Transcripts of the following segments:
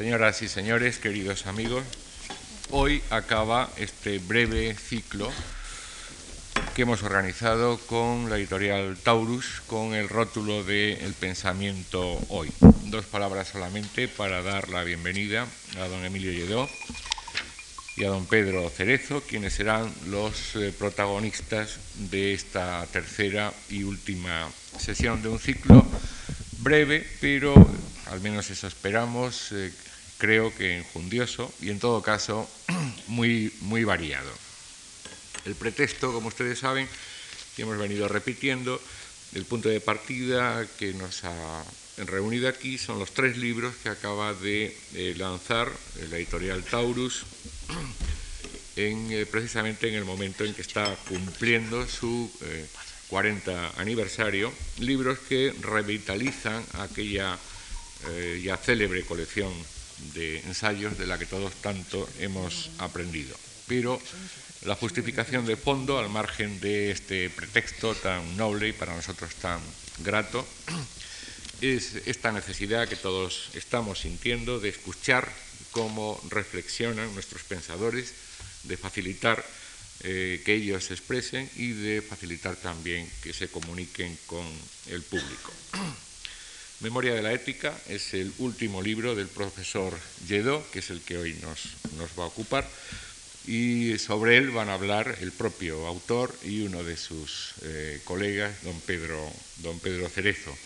Señoras y señores, queridos amigos, hoy acaba este breve ciclo que hemos organizado con la editorial Taurus con el rótulo de El pensamiento hoy. Dos palabras solamente para dar la bienvenida a don Emilio Lledó y a don Pedro Cerezo, quienes serán los eh, protagonistas de esta tercera y última sesión de un ciclo breve, pero al menos eso esperamos, eh, creo que enjundioso y en todo caso muy, muy variado. El pretexto, como ustedes saben, que hemos venido repitiendo, el punto de partida que nos ha reunido aquí son los tres libros que acaba de eh, lanzar la editorial Taurus en, eh, precisamente en el momento en que está cumpliendo su 40 eh, aniversario, libros que revitalizan aquella ya célebre colección de ensayos de la que todos tanto hemos aprendido. Pero la justificación de fondo, al margen de este pretexto tan noble y para nosotros tan grato, es esta necesidad que todos estamos sintiendo de escuchar cómo reflexionan nuestros pensadores, de facilitar eh, que ellos se expresen y de facilitar también que se comuniquen con el público. Memoria de la ética es el último libro del profesor Lledó, que es el que hoy nos, nos va a ocupar y sobre él van a hablar el propio autor y uno de sus eh, colegas, don Pedro, don Pedro Cerezo,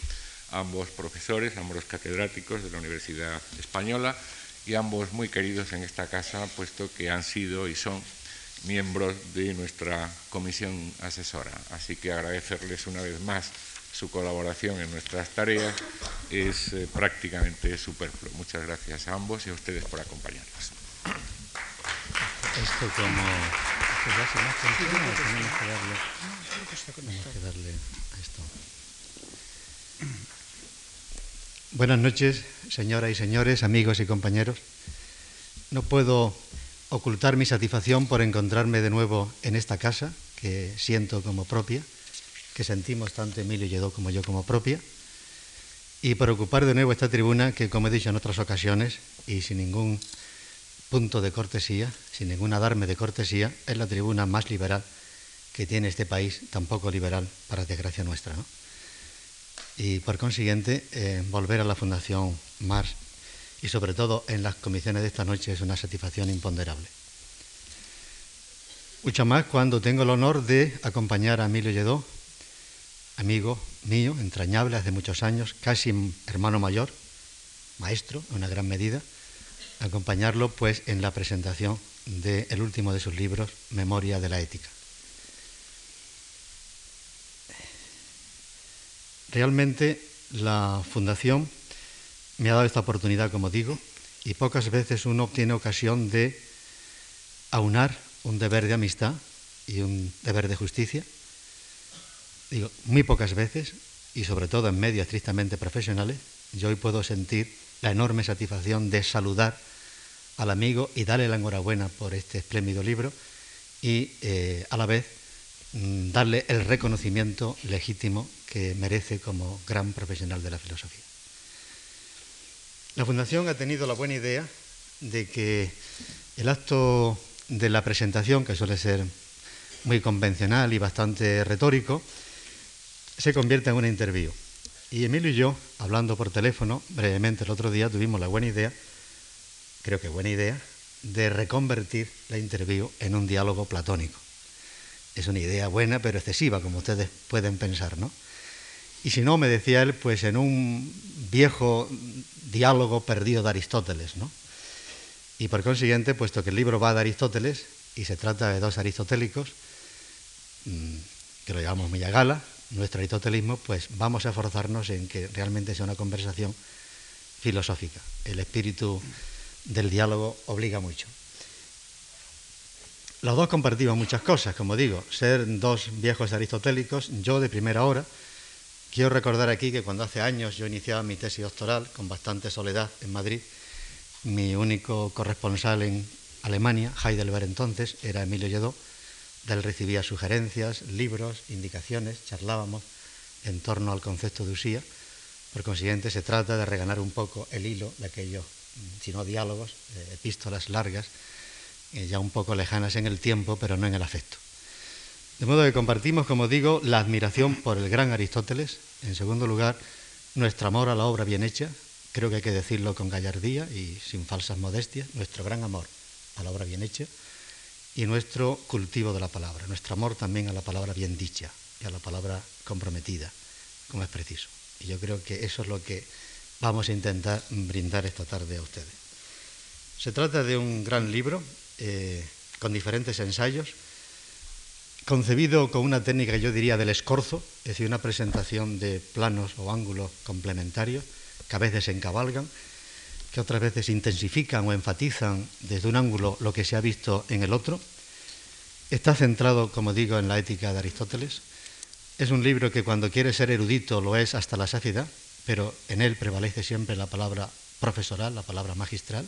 ambos profesores, ambos catedráticos de la Universidad Española y ambos muy queridos en esta casa, puesto que han sido y son miembros de nuestra comisión asesora. Así que agradecerles una vez más su colaboración en nuestras tareas es eh, prácticamente superfluo. Muchas gracias a ambos y a ustedes por acompañarnos esto como tenemos que darle, esto. Buenas noches, señoras y señores, amigos y compañeros. No puedo ocultar mi satisfacción por encontrarme de nuevo en esta casa, que siento como propia, que sentimos tanto Emilio Lledó como yo como propia, y por ocupar de nuevo esta tribuna que, como he dicho en otras ocasiones, y sin ningún punto de cortesía, sin ningún adarme de cortesía, es la tribuna más liberal que tiene este país, tampoco liberal para desgracia nuestra. Y por consiguiente, eh, volver a la Fundación Mars y sobre todo en las comisiones de esta noche es una satisfacción imponderable. Mucho más cuando tengo el honor de acompañar a Emilio Lledó, amigo mío, entrañable hace muchos años, casi hermano mayor, maestro en una gran medida, acompañarlo pues en la presentación del último de sus libros, Memoria de la Ética. Realmente la Fundación me ha dado esta oportunidad, como digo, y pocas veces uno obtiene ocasión de aunar un deber de amistad y un deber de justicia. Digo, muy pocas veces, y sobre todo en medios estrictamente profesionales, yo hoy puedo sentir la enorme satisfacción de saludar al amigo y darle la enhorabuena por este espléndido libro y eh, a la vez mm, darle el reconocimiento legítimo que merece como gran profesional de la filosofía. La Fundación ha tenido la buena idea de que el acto de la presentación, que suele ser muy convencional y bastante retórico, se convierta en una interview. Y Emilio y yo, hablando por teléfono brevemente el otro día, tuvimos la buena idea creo que buena idea, de reconvertir la interview en un diálogo platónico. Es una idea buena, pero excesiva, como ustedes pueden pensar, ¿no? Y si no, me decía él, pues en un viejo diálogo perdido de Aristóteles, ¿no? Y por consiguiente, puesto que el libro va de Aristóteles y se trata de dos aristotélicos, mm, que lo llamamos gala, nuestro aristotelismo, pues vamos a esforzarnos en que realmente sea una conversación filosófica. El espíritu del diálogo obliga mucho. Los dos compartimos muchas cosas, como digo, ser dos viejos aristotélicos, yo de primera hora. Quiero recordar aquí que cuando hace años yo iniciaba mi tesis doctoral, con bastante soledad en Madrid, mi único corresponsal en Alemania, Heidelberg entonces, era Emilio Lledó. Él recibía sugerencias, libros, indicaciones, charlábamos en torno al concepto de usía. Por consiguiente, se trata de reganar un poco el hilo de aquellos sino diálogos, eh, epístolas largas, eh, ya un poco lejanas en el tiempo, pero no en el afecto. De modo que compartimos, como digo, la admiración por el gran Aristóteles, en segundo lugar, nuestro amor a la obra bien hecha, creo que hay que decirlo con gallardía y sin falsas modestias, nuestro gran amor a la obra bien hecha y nuestro cultivo de la palabra, nuestro amor también a la palabra bien dicha y a la palabra comprometida, como es preciso. Y yo creo que eso es lo que vamos a intentar brindar esta tarde a ustedes. Se trata de un gran libro eh, con diferentes ensayos, concebido con una técnica, yo diría, del escorzo, es decir, una presentación de planos o ángulos complementarios que a veces se encabalgan, que otras veces intensifican o enfatizan desde un ángulo lo que se ha visto en el otro. Está centrado, como digo, en la ética de Aristóteles. Es un libro que cuando quiere ser erudito lo es hasta la saciedad, pero en él prevalece siempre la palabra profesoral, la palabra magistral,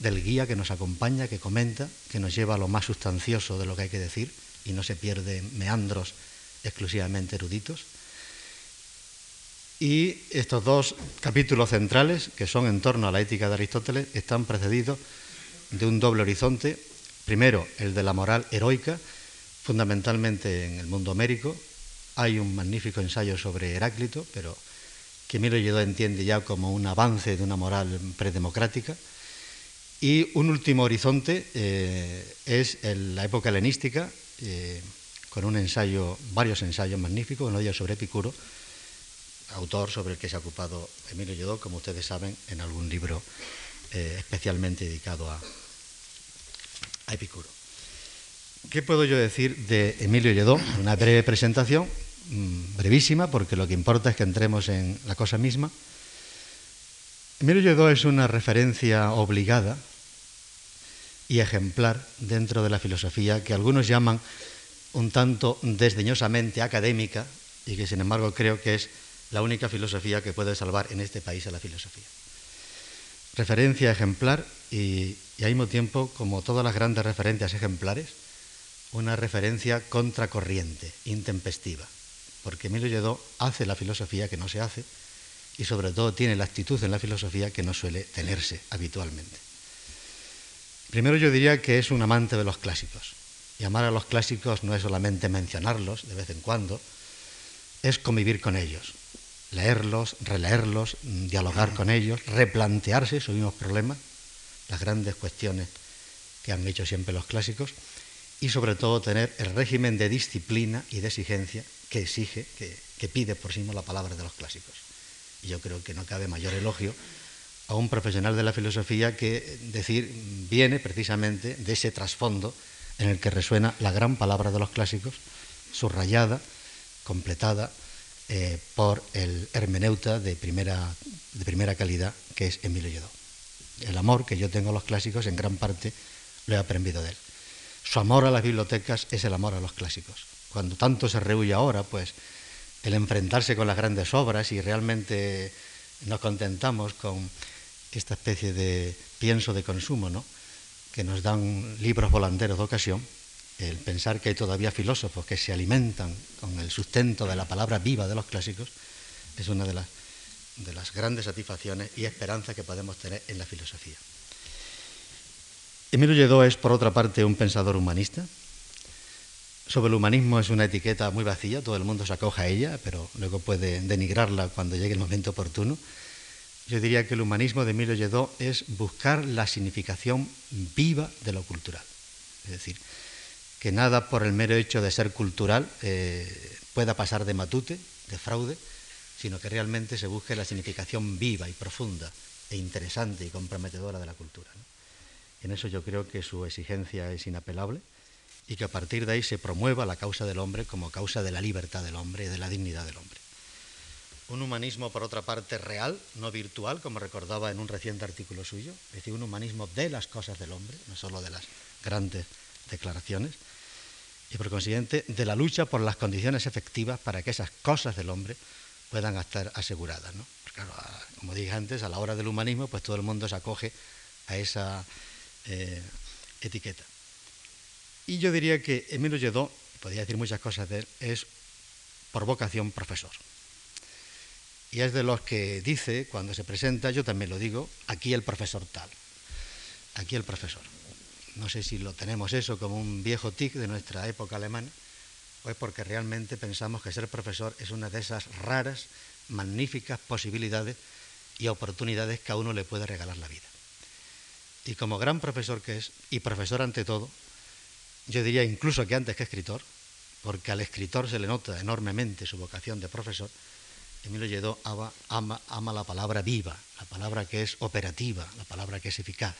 del guía que nos acompaña, que comenta, que nos lleva a lo más sustancioso de lo que hay que decir y no se pierde meandros exclusivamente eruditos. Y estos dos capítulos centrales, que son en torno a la ética de Aristóteles, están precedidos de un doble horizonte. Primero, el de la moral heroica, fundamentalmente en el mundo homérico. Hay un magnífico ensayo sobre Heráclito, pero que Milo Lledó entiende ya como un avance de una moral predemocrática. Y un último horizonte eh, es la época helenística, eh, con un ensayo, varios ensayos magníficos, uno de ellos sobre Epicuro, autor sobre el que se ha ocupado Emilio Lledó, como ustedes saben, en algún libro eh, especialmente dedicado a, Epicuro. ¿Qué puedo yo decir de Emilio Lledó? Una breve presentación, mm, brevísima, porque lo que importa es que entremos en la cosa misma. Emilio Lledó es una referencia obligada y ejemplar dentro de la filosofía que algunos llaman un tanto desdeñosamente académica y que sin embargo creo que es la única filosofía que puede salvar en este país a la filosofía. Referencia ejemplar y, al mismo tiempo, como todas las grandes referencias ejemplares, una referencia contracorriente, intempestiva, porque Emilio Lledó hace la filosofía que no se hace y sobre todo tiene la actitud en la filosofía que no suele tenerse habitualmente. Primero yo diría que es un amante de los clásicos. Y amar a los clásicos no es solamente mencionarlos de vez en cuando, es convivir con ellos, leerlos, releerlos, dialogar con ellos, replantearse esos mismos problemas, las grandes cuestiones que han hecho siempre los clásicos, y sobre todo tener el régimen de disciplina y de exigencia que exige, que, pide por sí mismo la palabra de los clásicos. Y yo creo que no cabe mayor elogio a un profesional de la filosofía que decir viene precisamente de ese trasfondo en el que resuena la gran palabra de los clásicos, subrayada, completada, eh, por el hermeneuta de primera, de primera calidad, que es Emilio Lledó. El amor que yo tengo a los clásicos, en gran parte, lo he aprendido de él. Su amor a las bibliotecas es el amor a los clásicos. Cuando tanto se rehuye ahora, pues el enfrentarse con las grandes obras y realmente nos contentamos con esta especie de pienso de consumo, ¿no? que nos dan libros volanderos de ocasión, el pensar que hay todavía filósofos que se alimentan con el sustento de la palabra viva de los clásicos es una de las, de las grandes satisfacciones y esperanzas que podemos tener en la filosofía. Emilio Lledó es, por otra parte, un pensador humanista. Sobre el humanismo es una etiqueta muy vacía, todo el mundo se acoge a ella, pero luego puede denigrarla cuando llegue el momento oportuno. Yo diría que el humanismo de Emilio Lledó es buscar la significación viva de lo cultural. Es decir, que nada por el mero hecho de ser cultural eh, pueda pasar de matute, de fraude, sino que realmente se busque la significación viva y profunda e interesante y comprometedora de la cultura. En eso yo creo que su exigencia es inapelable y que a partir de ahí se promueva la causa del hombre como causa de la libertad del hombre y de la dignidad del hombre. Un humanismo, por otra parte, real, no virtual, como recordaba en un reciente artículo suyo, es decir, un humanismo de las cosas del hombre, no solo de las grandes declaraciones, y por consiguiente de la lucha por las condiciones efectivas para que esas cosas del hombre puedan estar aseguradas. ¿no? claro, como dije antes, a la hora del humanismo, pues todo el mundo se acoge a esa eh, etiqueta. Y yo diría que Emilio Lledó, podría decir muchas cosas de él, es por vocación profesor. y es de los que dice, cuando se presenta, yo también lo digo, aquí el profesor tal, aquí el profesor. No sé si lo tenemos eso como un viejo tic de nuestra época alemana, o es porque realmente pensamos que ser profesor es una de esas raras, magníficas posibilidades y oportunidades que a uno le puede regalar la vida. Y como gran profesor que es, y profesor ante todo, yo diría incluso que antes que escritor, porque al escritor se le nota enormemente su vocación de profesor, Emilio Lledó ama, ama, la palabra viva, la palabra que es operativa, la palabra que es eficaz,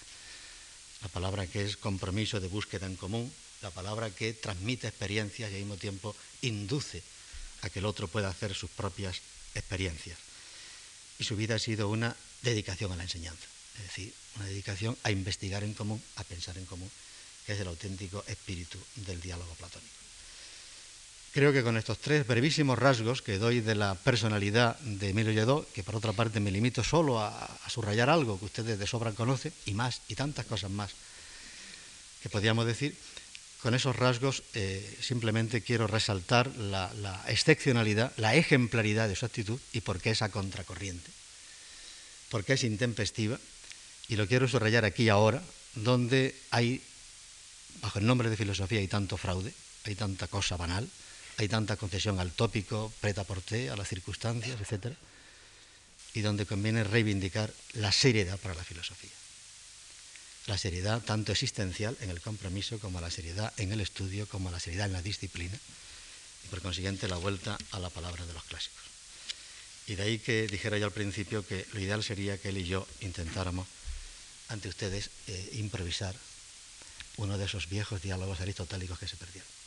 la palabra que es compromiso de búsqueda en común, la palabra que transmite experiencias y al mismo tiempo induce a que el otro pueda hacer sus propias experiencias. Y su vida ha sido una dedicación a la enseñanza, es decir, una dedicación a investigar en común, a pensar en común, que es el auténtico espíritu del diálogo platónico. Creo que con estos tres brevísimos rasgos que doy de la personalidad de Emilio Lledó, que por otra parte me limito solo a, subrayar algo que ustedes de sobra conocen, y más, y tantas cosas más que podríamos decir, con esos rasgos eh, simplemente quiero resaltar la, excepcionalidad, la ejemplaridad de su actitud y por qué esa contracorriente, porque es intempestiva, y lo quiero subrayar aquí ahora, donde hay, bajo el nombre de filosofía, hay tanto fraude, hay tanta cosa banal, hay tanta concesión al tópico, preta porté, a las circunstancias, etc. Y donde conviene reivindicar la seriedad para la filosofía. La seriedad tanto existencial en el compromiso como la seriedad en el estudio, como la seriedad en la disciplina. Y por consiguiente la vuelta a la palabra de los clásicos. Y de ahí que dijera yo al principio que lo ideal sería que él y yo intentáramos ante ustedes eh, improvisar uno de esos viejos diálogos aristotélicos que se perdieron.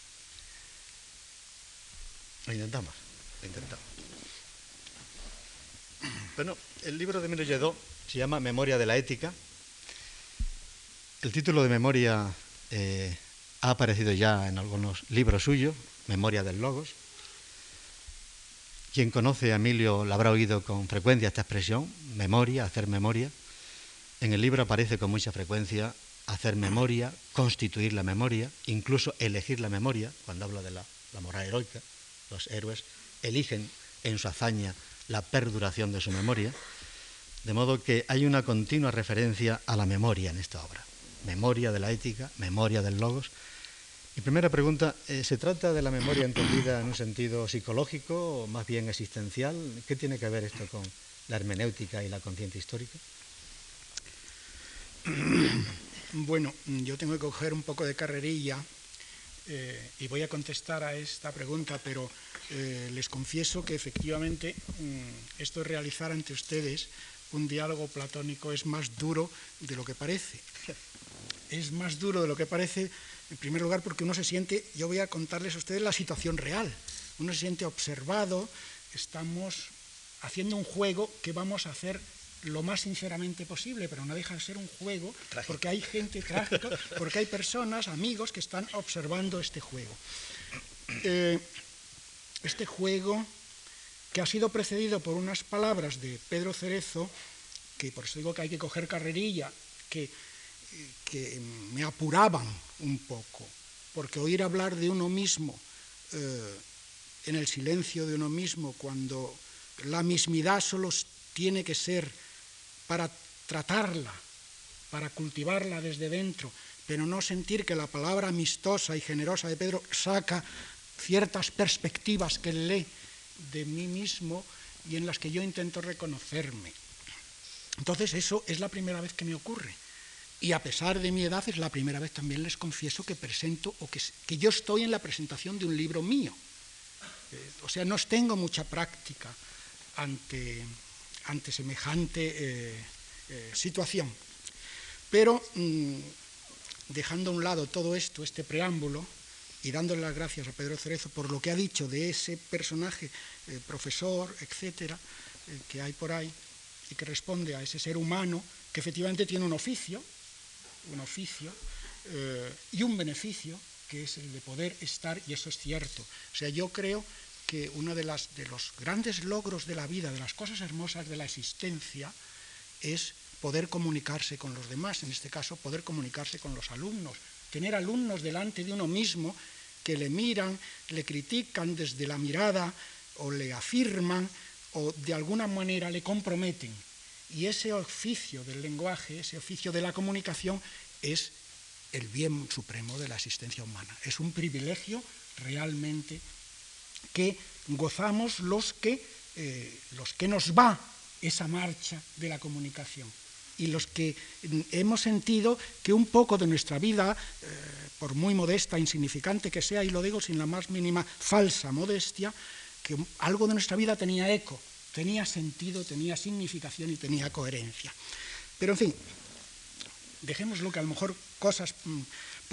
Lo intentamos, lo intentamos. Bueno, el libro de Emilio Lledó se llama Memoria de la Ética. El título de Memoria eh, ha aparecido ya en algunos libros suyos, Memoria del Logos. Quien conoce a Emilio la habrá oído con frecuencia esta expresión, memoria, hacer memoria. En el libro aparece con mucha frecuencia hacer memoria, constituir la memoria, incluso elegir la memoria, cuando habla de la, la moral heroica los héroes eligen en su hazaña la perduración de su memoria, de modo que hay una continua referencia a la memoria en esta obra. Memoria de la ética, memoria del logos. Mi primera pregunta, eh, ¿se trata de la memoria entendida en un sentido psicológico o más bien existencial? ¿Qué tiene que ver esto con la hermenéutica y la conciencia histórica? Bueno, yo tengo que coger un poco de carrerilla eh, y voy a contestar a esta pregunta, pero eh, les confieso que efectivamente mm, esto de realizar ante ustedes un diálogo platónico es más duro de lo que parece. Es más duro de lo que parece, en primer lugar, porque uno se siente, yo voy a contarles a ustedes la situación real, uno se siente observado, estamos haciendo un juego que vamos a hacer lo más sinceramente posible, pero no deja de ser un juego, porque hay gente trágica, porque hay personas, amigos, que están observando este juego. Eh, este juego que ha sido precedido por unas palabras de Pedro Cerezo, que por eso digo que hay que coger carrerilla, que, que me apuraban un poco, porque oír hablar de uno mismo eh, en el silencio de uno mismo, cuando la mismidad solo tiene que ser para tratarla, para cultivarla desde dentro, pero no sentir que la palabra amistosa y generosa de Pedro saca ciertas perspectivas que lee de mí mismo y en las que yo intento reconocerme. Entonces eso es la primera vez que me ocurre. Y a pesar de mi edad es la primera vez también les confieso que presento o que, que yo estoy en la presentación de un libro mío. Eh, o sea, no tengo mucha práctica ante, ante semejante eh, eh, situación. Pero mm, dejando a un lado todo esto, este preámbulo, y dándole las gracias a Pedro Cerezo por lo que ha dicho de ese personaje, eh, profesor, etcétera, que hay por ahí, y que responde a ese ser humano que efectivamente tiene un oficio, un oficio y un beneficio, que es el de poder estar, y eso es cierto. O sea, yo creo que uno de, las, de los grandes logros de la vida, de las cosas hermosas de la existencia, es poder comunicarse con los demás, en este caso poder comunicarse con los alumnos, tener alumnos delante de uno mismo que le miran, le critican desde la mirada o le afirman o de alguna manera le comprometen. Y ese oficio del lenguaje, ese oficio de la comunicación, es el bien supremo de la existencia humana. Es un privilegio realmente que gozamos los que, eh, los que nos va esa marcha de la comunicación y los que hemos sentido que un poco de nuestra vida, eh, por muy modesta, insignificante que sea, y lo digo sin la más mínima falsa modestia, que algo de nuestra vida tenía eco, tenía sentido, tenía significación y tenía coherencia. Pero en fin, dejémoslo que a lo mejor cosas mm,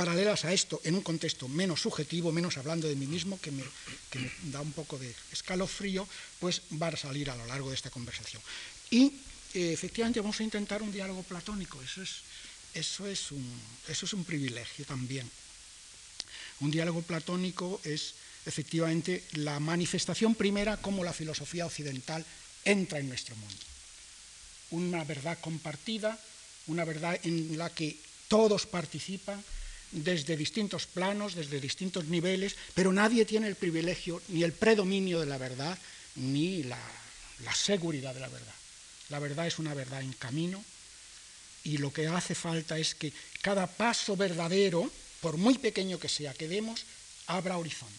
paralelas a esto en un contexto menos subjetivo, menos hablando de mí mismo, que me, da un poco de escalofrío, pues va a salir a lo largo de esta conversación. Y eh, efectivamente vamos a intentar un diálogo platónico, eso es, eso, es un, eso es un privilegio también. Un diálogo platónico es efectivamente la manifestación primera como la filosofía occidental entra en nuestro mundo. Una verdad compartida, una verdad en la que todos participan desde distintos planos, desde distintos niveles, pero nadie tiene el privilegio ni el predominio de la verdad ni la, seguridad de la verdad. La verdad es una verdad en camino y lo que hace falta es que cada paso verdadero, por muy pequeño que sea, que demos, abra horizonte.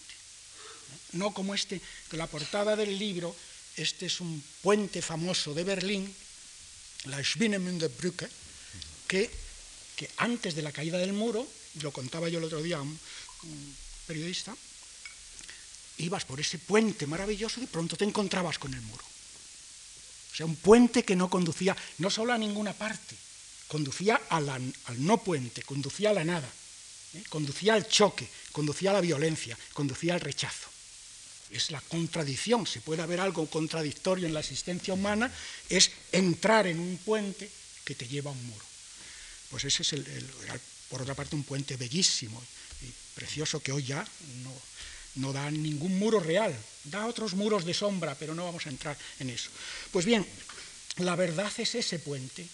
No como este, que la portada del libro, este es un puente famoso de Berlín, la Schwinemünde-Brücke, que, que antes de la caída del muro, lo contaba yo el otro día a un, periodista, ibas por ese puente maravilloso y de pronto te encontrabas con el muro. O sea, un puente que no conducía no solo a ninguna parte, conducía al no puente, conducía a la nada, ¿eh? conducía al choque, conducía a la violencia, conducía al rechazo. Es la contradicción, si puede haber algo contradictorio en la existencia humana, es entrar en un puente que te lleva a un muro. Pues ese es, el, por otra parte, un puente bellísimo y precioso que hoy ya no, da ningún muro real, da otros muros de sombra, pero no vamos a entrar en eso. Pues bien, la verdad es ese puente,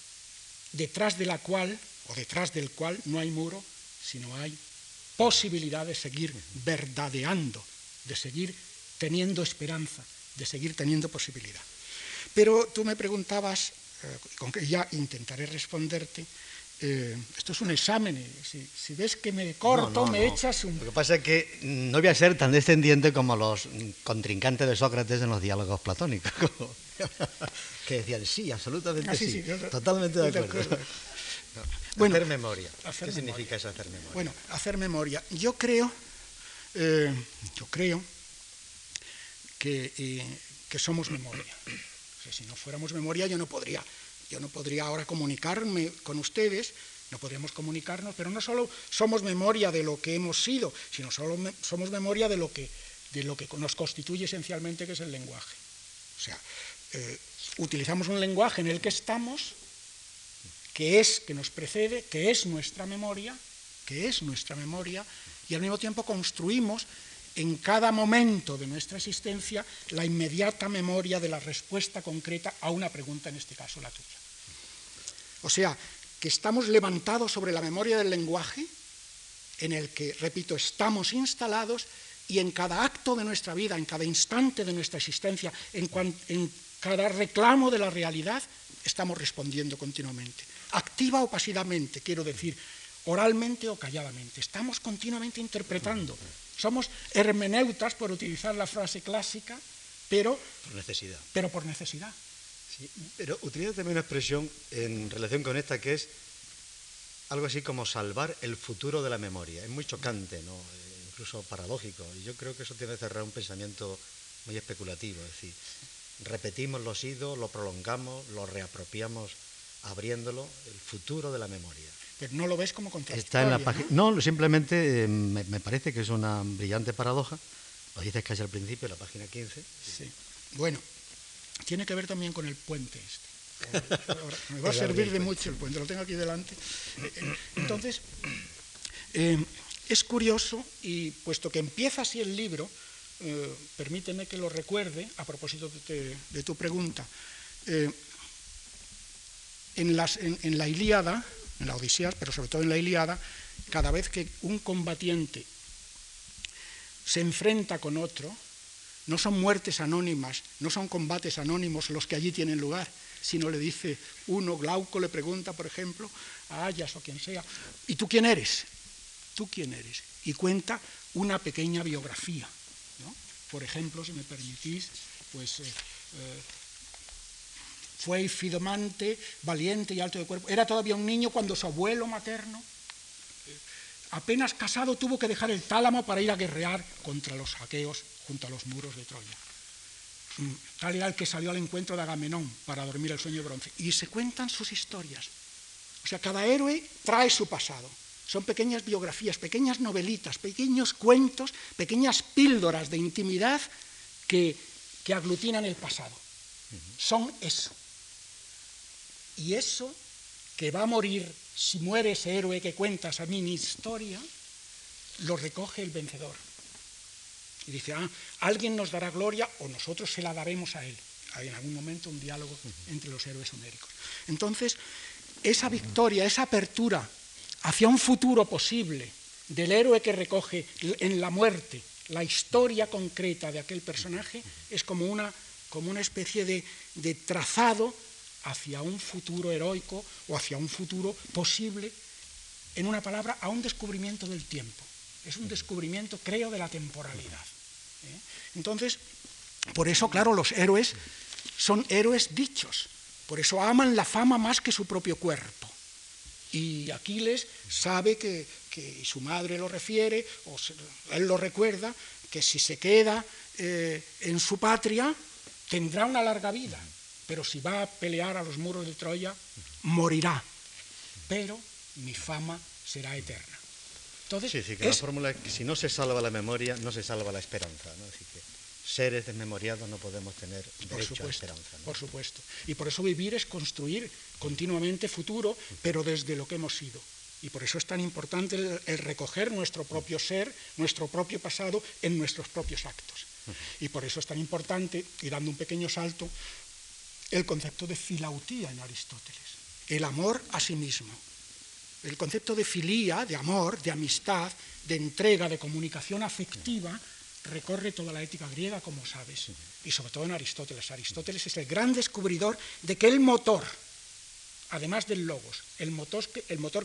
detrás de la cual, o detrás del cual, no hay muro, sino hay posibilidad de seguir verdadeando, de seguir teniendo esperanza, de seguir teniendo posibilidad. Pero tú me preguntabas, eh, con que ya intentaré responderte, eh, esto es un examen. Si, ves que me corto, me echas un... Lo que pasa es que no voy a ser tan descendiente como los contrincantes de Sócrates en los diálogos platónicos, que decían sí, absolutamente ah, sí, totalmente de acuerdo. hacer memoria. ¿Qué significa eso hacer memoria? Bueno, hacer memoria. Yo creo, eh, yo creo que, eh, que somos memoria. si no fuéramos memoria, yo no podría yo no podría ahora comunicarme con ustedes, no podríamos comunicarnos, pero no solo somos memoria de lo que hemos sido, sino solo somos memoria de lo, que, de lo que nos constituye esencialmente, que es el lenguaje. O sea, eh, utilizamos un lenguaje en el que estamos, que es, que nos precede, que es nuestra memoria, que es nuestra memoria, y al mismo tiempo construimos en cada momento de nuestra existencia la inmediata memoria de la respuesta concreta a una pregunta, en este caso la tuya. O sea, que estamos levantados sobre la memoria del lenguaje, en el que, repito, estamos instalados y en cada acto de nuestra vida, en cada instante de nuestra existencia, en, cada reclamo de la realidad, estamos respondiendo continuamente. Activa o pasivamente, quiero decir, oralmente o calladamente. Estamos continuamente interpretando somos hermeneutas, por utilizar la frase clásica, pero... Por necesidad. Pero por necesidad. Sí, pero utiliza también una expresión en relación con esta que es algo así como salvar el futuro de la memoria. Es muy chocante, ¿no? Eh, incluso paradójico. Y yo creo que eso tiene que cerrar un pensamiento muy especulativo. Es decir, repetimos los idos, lo prolongamos, lo reapropiamos abriéndolo, el futuro de la memoria no lo ves como Está en la página. ¿no? simplemente eh, me, parece que es una brillante paradoja. Lo dices casi al principio, la página 15. Sí. Bueno, tiene que ver también con el puente este. me va a servir de mucho el puente, lo tengo aquí delante. Eh, eh, entonces, es curioso y puesto que empieza así el libro, permíteme que lo recuerde a propósito de, tu pregunta. En, las, en la Ilíada, en la Odisea, pero sobre todo en la Iliada, cada vez que un combatiente se enfrenta con otro, no son muertes anónimas, no son combates anónimos los que allí tienen lugar, sino le dice uno, Glauco le pregunta, por ejemplo, a Ayas o quien sea, ¿y tú quién eres? ¿Tú quién eres? Y cuenta una pequeña biografía. Por ejemplo, si me permitís, pues eh, eh, fue fidomante, valiente y alto de cuerpo. Era todavía un niño cuando su abuelo materno, apenas casado, tuvo que dejar el tálamo para ir a guerrear contra los saqueos junto a los muros de Troya. Mm, tal era el que salió al encuentro de Agamenón para dormir el sueño de bronce. Y se cuentan sus historias. O sea, cada héroe trae su pasado. Son pequeñas biografías, pequeñas novelitas, pequeños cuentos, pequeñas píldoras de intimidad que, que aglutinan el pasado. Son eso. Y eso que va a morir si muere ese héroe que cuenta esa mini historia, lo recoge el vencedor. Y dice, ah, alguien nos dará gloria o nosotros se la daremos a él. Hay en algún momento un diálogo entre los héroes homéricos. Entonces, esa victoria, esa apertura hacia un futuro posible del héroe que recoge en la muerte la historia concreta de aquel personaje es como una, como una especie de, de trazado hacia un futuro heroico o hacia un futuro posible, en una palabra, a un descubrimiento del tiempo. Es un descubrimiento, creo, de la temporalidad. ¿eh? Entonces, por eso, claro, los héroes son héroes dichos, por eso aman la fama más que su propio cuerpo. Y Aquiles sabe que, su madre lo refiere, o él lo recuerda, que si se queda eh, en su patria tendrá una larga vida, pero si va a pelear a los muros de Troya, morirá. Pero mi fama será eterna. Entonces, sí, sí, que la fórmula es que si no se salva la memoria, no se salva la esperanza. ¿no? Así que seres desmemoriados no podemos tener derecho a esperanza. Por supuesto. Y por eso vivir es construir continuamente futuro, pero desde lo que hemos sido. Y por eso es tan importante el, recoger nuestro propio ser, nuestro propio pasado en nuestros propios actos. Y por eso es tan importante, y dando un pequeño salto, el concepto de filautía en Aristóteles, el amor a sí mismo. El concepto de filía, de amor, de amistad, de entrega, de comunicación afectiva, recorre toda la ética griega, como sabes, y sobre todo en Aristóteles. Aristóteles es el gran descubridor de que el motor, además del logos, el motor,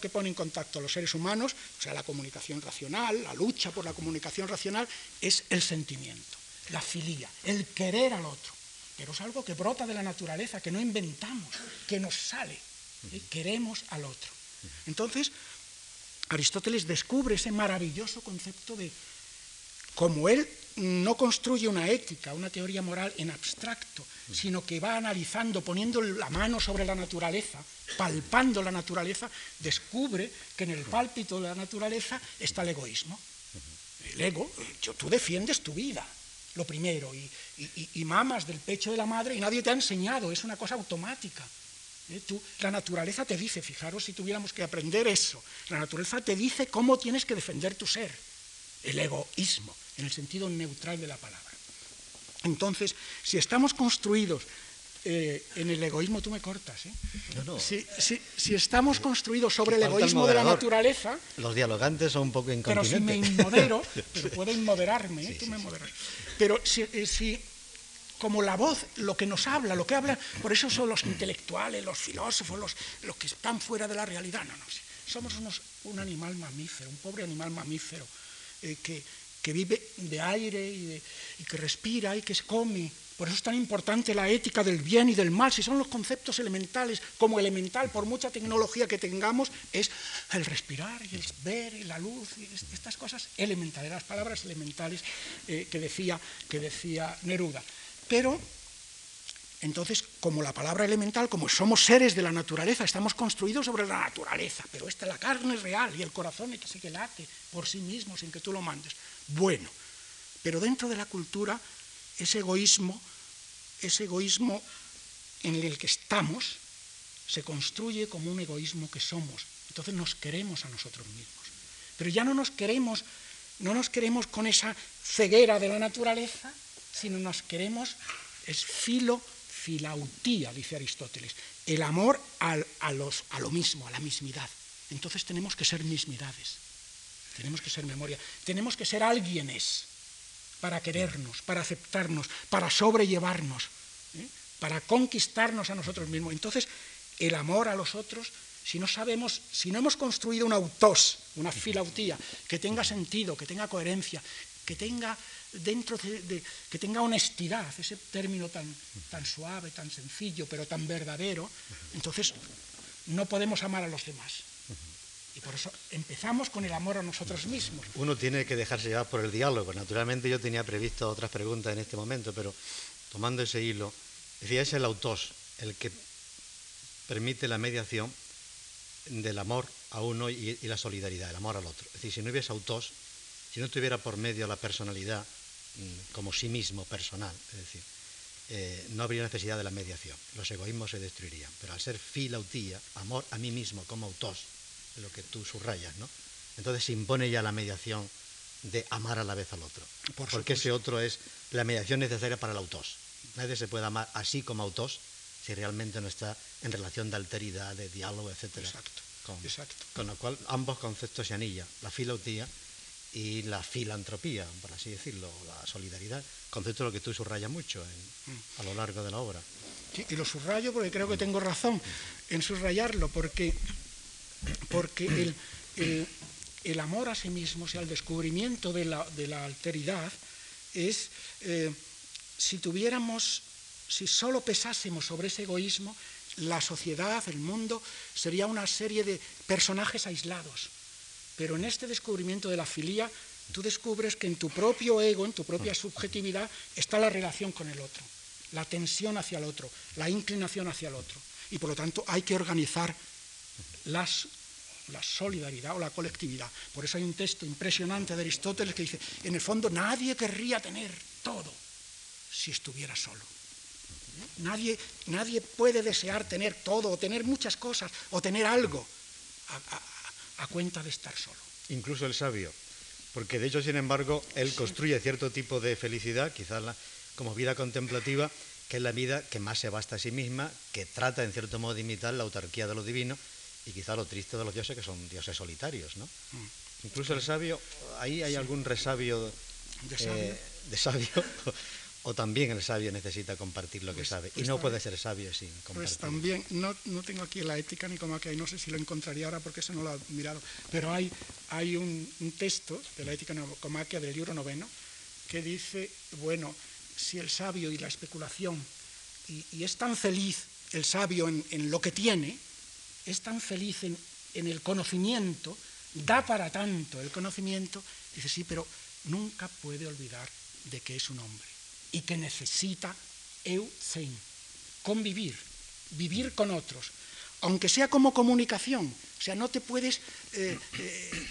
que, pone en contacto a los seres humanos, o sea, la comunicación racional, la lucha por la comunicación racional, es el sentimiento, la filía, el querer al otro. Pero es algo que brota de la naturaleza, que no inventamos, que nos sale. Queremos al otro. Entonces, Aristóteles descubre ese maravilloso concepto de como él no construye una ética, una teoría moral en abstracto, sino que va analizando, poniendo la mano sobre la naturaleza, palpando la naturaleza, descubre que en el pálpito de la naturaleza está el egoísmo. El ego, tú defiendes tu vida, lo primero, y, mamas del pecho de la madre y nadie te ha enseñado, es una cosa automática. ¿eh? la naturaleza te dice, fijaros si tuviéramos que aprender eso, la naturaleza te dice cómo tienes que defender tu ser, el egoísmo en el sentido neutral de la palabra. Entonces, si estamos construidos eh, en el egoísmo, tú me cortas, ¿eh? No, no. Si, estamos construidos sobre el egoísmo de la naturaleza... Los dialogantes son un poco incontinentes. Pero si me inmodero, pero puedo inmoderarme, ¿eh? tú me moderas. Pero eh, si, como la voz, lo que nos habla, lo que habla, por eso son los intelectuales, los filósofos, los, los que están fuera de la realidad, no, no, somos unos, un animal mamífero, un pobre animal mamífero, que, que vive de aire y, que respira y que se come. Por eso es tan importante la ética del bien y del mal. Si son los conceptos elementales, como elemental, por mucha tecnología que tengamos, es el respirar y el ver y la luz y estas cosas elementales, las palabras elementales eh, que, decía, que decía Neruda. Pero entonces, como la palabra elemental, como somos seres de la naturaleza, estamos construidos sobre la naturaleza, pero esta la carne es real y el corazón es que se late por sí mismo sin que tú lo mandes. Bueno, pero dentro de la cultura, ese egoísmo, ese egoísmo en el que estamos, se construye como un egoísmo que somos. Entonces nos queremos a nosotros mismos. Pero ya no nos queremos, no nos queremos con esa ceguera de la naturaleza, sino nos queremos, es filo filautía, dice Aristóteles, el amor a, los, a lo mismo, a la mismidad. Entonces tenemos que ser mismidades, tenemos que ser memoria, tenemos que ser alguienes, para querernos, para aceptarnos, para sobrellevarnos, ¿eh? para conquistarnos a nosotros mismos. Entonces, el amor a los otros, si no sabemos, si no hemos construido un autos, una filautía, que tenga sentido, que tenga coherencia, que tenga dentro de, que tenga honestidad, ese término tan, tan suave, tan sencillo, pero tan verdadero, entonces no podemos amar a los demás. Y por eso empezamos con el amor a nosotros mismos. Uno tiene que dejarse llevar por el diálogo. Naturalmente yo tenía previsto otras preguntas en este momento, pero tomando ese hilo, decía, es el autos el que permite la mediación del amor a uno y, la solidaridad, el amor al otro. Es decir, si no hubiese autos, si no tuviera por medio la personalidad como sí mismo personal, es decir, eh, no habría necesidad de la mediación, los egoísmos se destruirían. Pero al ser filautía, amor a mí mismo como autos, lo que tú subrayas, ¿no? Entonces se impone ya la mediación de amar a la vez al otro. porque ese otro es la mediación necesaria para el autos. Nadie se puede amar así como autos si realmente no está en relación de alteridad, de diálogo, etc. Exacto. Con, exacto. con lo cual ambos conceptos se anillan, la filautía y la filantropía, por así decirlo, la solidaridad, concepto lo que tú subrayas mucho mm. a lo largo de la obra. Sí, y lo subrayo porque creo que tengo razón en subrayarlo, porque porque el, amor a sí mismo, o sea, el descubrimiento de la, alteridad, es eh, si tuviéramos, si solo pesásemos sobre ese egoísmo, la sociedad, el mundo, sería una serie de personajes aislados. Pero en este descubrimiento de la filía, tú descubres que en tu propio ego, en tu propia subjetividad, está la relación con el otro, la tensión hacia el otro, la inclinación hacia el otro. Y por lo tanto hay que organizar las, la solidaridad o la colectividad. Por eso hay un texto impresionante de Aristóteles que dice, en el fondo nadie querría tener todo si estuviera solo. Nadie, nadie puede desear tener todo o tener muchas cosas o tener algo cuenta de estar solo. Incluso el sabio, porque de hecho, sin embargo, él construye cierto tipo de felicidad, quizás como vida contemplativa, que es la vida que más se basta a sí misma, que trata en cierto modo de imitar la autarquía de lo divino y quizá lo triste de los dioses que son dioses solitarios, ¿no? Mm. Incluso el sabio, ahí hay algún resabio de sabio, eh, o también el sabio necesita compartir lo que pues, sabe. Y pues no puede ser sabio sin compartir. Pues también, no, no, tengo aquí la ética ni como que no sé si lo encontraría ahora porque eso no lo he mirado, pero hay, hay un, texto de la ética comaquia del libro noveno que dice, bueno, si el sabio y la especulación, y, es tan feliz el sabio en, en lo que tiene, es tan feliz en, el conocimiento, da para tanto el conocimiento, dice, sí, pero nunca puede olvidar de que es un hombre y que necesita eucein, convivir, vivir con otros, aunque sea como comunicación, o sea, no te puedes eh, eh,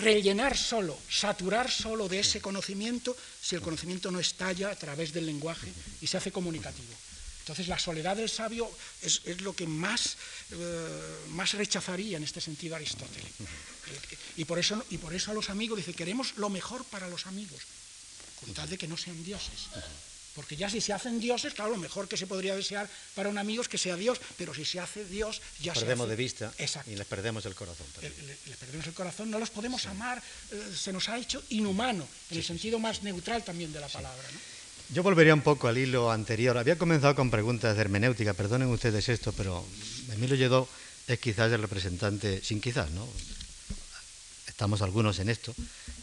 rellenar solo, saturar solo de ese conocimiento si el conocimiento no estalla a través del lenguaje y se hace comunicativo. Entonces la soledad del sabio es, lo que más, eh, más rechazaría en este sentido Aristóteles. Y por, eso, y por eso a los amigos dice, queremos lo mejor para los amigos, con tal de que no sean dioses. Porque ya si se hacen dioses, claro, lo mejor que se podría desear para un amigo es que sea Dios, pero si se hace Dios, ya perdemos se de vista y les perdemos el corazón. Les perdemos el corazón, no los podemos amar, eh, se nos ha hecho inhumano, en el sentido más neutral también de la palabra. ¿no? Yo volvería un poco al hilo anterior. Había comenzado con preguntas de hermenéutica, perdonen ustedes esto, pero Emilio Lledó es quizás el representante, sin quizás, ¿no? Estamos algunos en esto,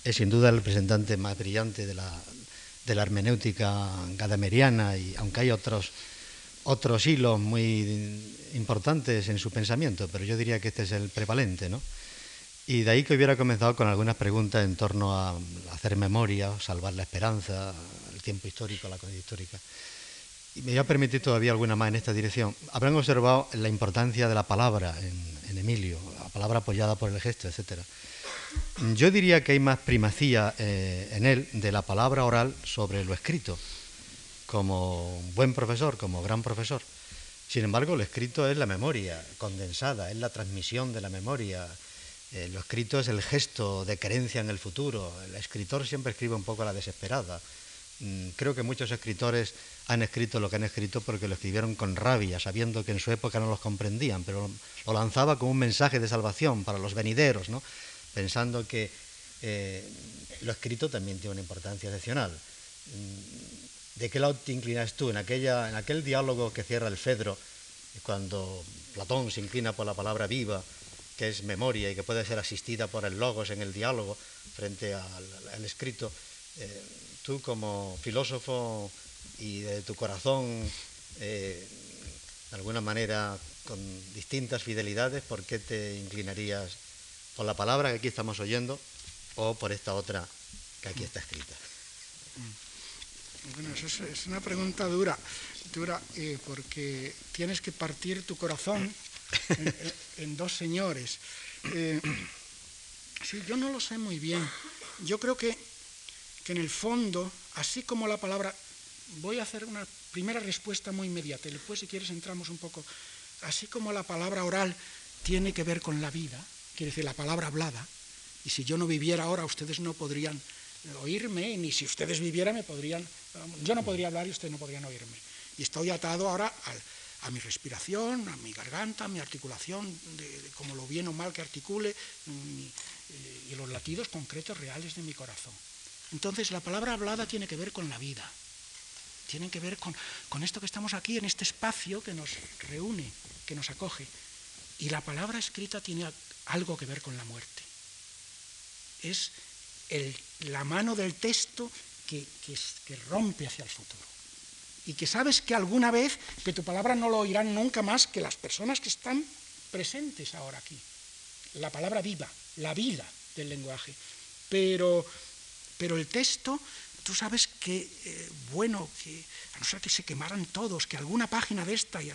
es sin duda el representante más brillante de la, de la hermenéutica gadameriana, y aunque hay otros, otros hilos muy importantes en su pensamiento, pero yo diría que este es el prevalente, ¿no? Y de ahí que hubiera comenzado con algunas preguntas en torno a hacer memoria, salvar la esperanza, tiempo histórico, la comunidad histórica. Y me voy a permitir todavía alguna más en esta dirección. Habrán observado la importancia de la palabra en, Emilio, la palabra apoyada por el gesto, etc. Yo diría que hay más primacía eh, en él de la palabra oral sobre lo escrito, como buen profesor, como gran profesor. Sin embargo, lo escrito es la memoria condensada, es la transmisión de la memoria. Eh, lo escrito es el gesto de creencia en el futuro. El escritor siempre escribe un poco a la desesperada. Mm, creo que muchos escritores han escrito lo que han escrito porque lo escribieron con rabia, sabiendo que en su época no los comprendían, pero lo lanzaba como un mensaje de salvación para los venideros, ¿no? Pensando que eh, lo escrito también tiene una importancia excepcional. ¿De qué lado te inclinas tú? En, aquella, en aquel diálogo que cierra el Fedro, cuando Platón se inclina por la palabra viva, que es memoria y que puede ser asistida por el logos en el diálogo frente al, escrito, eh, tú como filósofo y de tu corazón, eh, de alguna manera con distintas fidelidades, ¿por qué te inclinarías por la palabra que aquí estamos oyendo o por esta otra que aquí está escrita? Bueno, eso es, una pregunta dura, dura eh, porque tienes que partir tu corazón en, dos señores. Eh, sí, yo no lo sé muy bien. Yo creo que, que en el fondo, así como la palabra, voy a hacer una primera respuesta muy inmediata y después si quieres entramos un poco, así como la palabra oral tiene que ver con la vida, quiere decir la palabra hablada, y si yo no viviera ahora ustedes no podrían oírme, ni si ustedes vivieran me podrían, yo no podría hablar y ustedes no podrían oírme. Y estoy atado ahora a mi respiración, a mi garganta, a mi articulación, de, como lo bien o mal que articule, eh, y los latidos concretos reales de mi corazón. Entonces la palabra hablada tiene que ver con la vida, tiene que ver con, con esto que estamos aquí, en este espacio que nos reúne, que nos acoge. Y la palabra escrita tiene algo que ver con la muerte. Es la mano del texto que, que, que rompe hacia el futuro y que sabes que alguna vez que tu palabra no lo oirán nunca más que las personas que están presentes ahora aquí. La palabra viva, la vida del lenguaje. Pero, pero el texto, tú sabes que, eh, bueno, que a no ser que se quemaran todos, que alguna página de esta eh,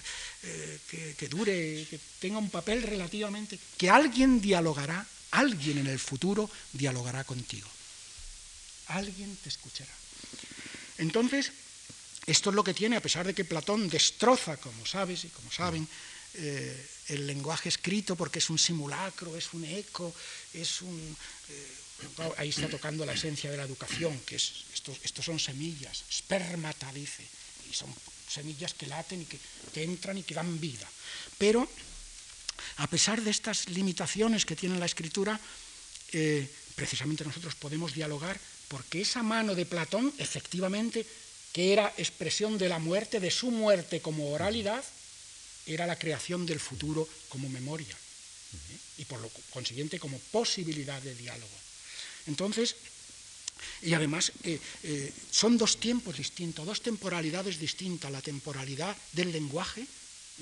que, dure, que tenga un papel relativamente, que alguien dialogará, alguien en el futuro dialogará contigo. Alguien te escuchará. Entonces, esto es lo que tiene, a pesar de que Platón destroza, como sabes y como saben, eh, el lenguaje escrito porque es un simulacro, es un eco, es un... Eh, ahí está tocando la esencia de la educación, que es, estos, son semillas, spermata dice, y son semillas que laten y que, entran y que dan vida. Pero, a pesar de estas limitaciones que tiene la escritura, eh, precisamente nosotros podemos dialogar porque esa mano de Platón efectivamente que era expresión de la muerte, de su muerte como oralidad, era la creación del futuro como memoria ¿eh? y por lo consiguiente como posibilidad de diálogo. Entonces, y además eh, eh, son dos tiempos distintos, dos temporalidades distintas, la temporalidad del lenguaje,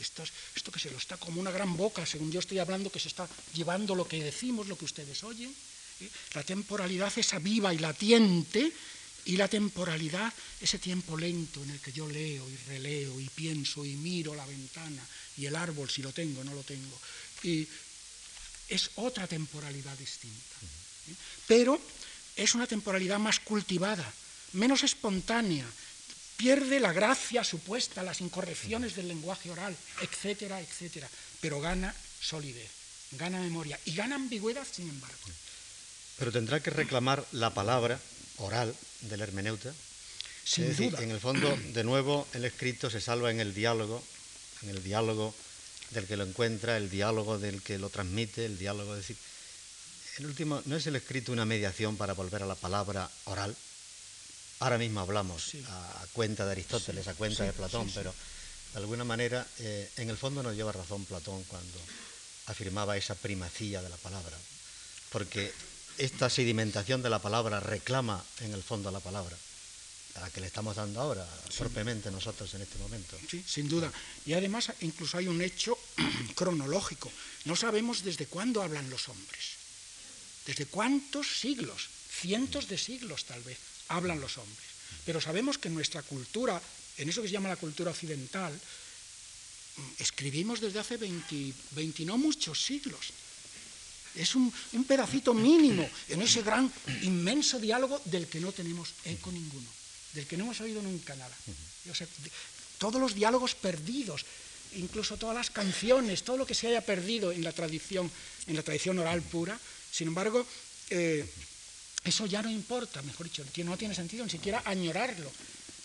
esto, que se lo está como una gran boca, según yo estoy hablando, que se está llevando lo que decimos, lo que ustedes oyen, la temporalidad esa viva y latiente y la temporalidad, ese tiempo lento en el que yo leo y releo y pienso y miro la ventana y el árbol si lo tengo, no lo tengo. Y es otra temporalidad distinta. Pero es una temporalidad más cultivada, menos espontánea, pierde la gracia supuesta, las incorrecciones del lenguaje oral, etcétera, etcétera, pero gana solidez, gana memoria y gana ambigüedad, sin embargo. Pero tendrá que reclamar la palabra oral del hermeneuta. Sin es decir, en el fondo, de nuevo, el escrito se salva en el diálogo, en el diálogo del que lo encuentra, el diálogo del que lo transmite, el diálogo, es decir, el último, ¿no es el escrito una mediación para volver a la palabra oral? Ahora mismo hablamos sí. a, cuenta de Aristóteles, sí, a cuenta sí, de Platón, pero de alguna manera, eh, en el fondo nos lleva razón Platón cuando afirmaba esa primacía de la palabra, porque esta sedimentación de la palabra reclama en el fondo la palabra, a la que le estamos dando ahora, propiamente nosotros en este momento. Sí, sin duda. Y además incluso hay un hecho cronológico. No sabemos desde cuándo hablan los hombres. Desde cuántos siglos, cientos de siglos tal vez, hablan los hombres. Pero sabemos que en nuestra cultura, en eso que se llama la cultura occidental, escribimos desde hace 20, 20 no muchos siglos. Es un, pedacito mínimo en ese gran, inmenso diálogo del que no tenemos eco ninguno, del que no hemos oído nunca nada. Todos los diálogos perdidos, incluso todas las canciones, todo lo que se haya perdido en la tradición, en la tradición oral pura, sin embargo, eh, eso ya no importa, mejor dicho, no tiene sentido ni siquiera añorarlo.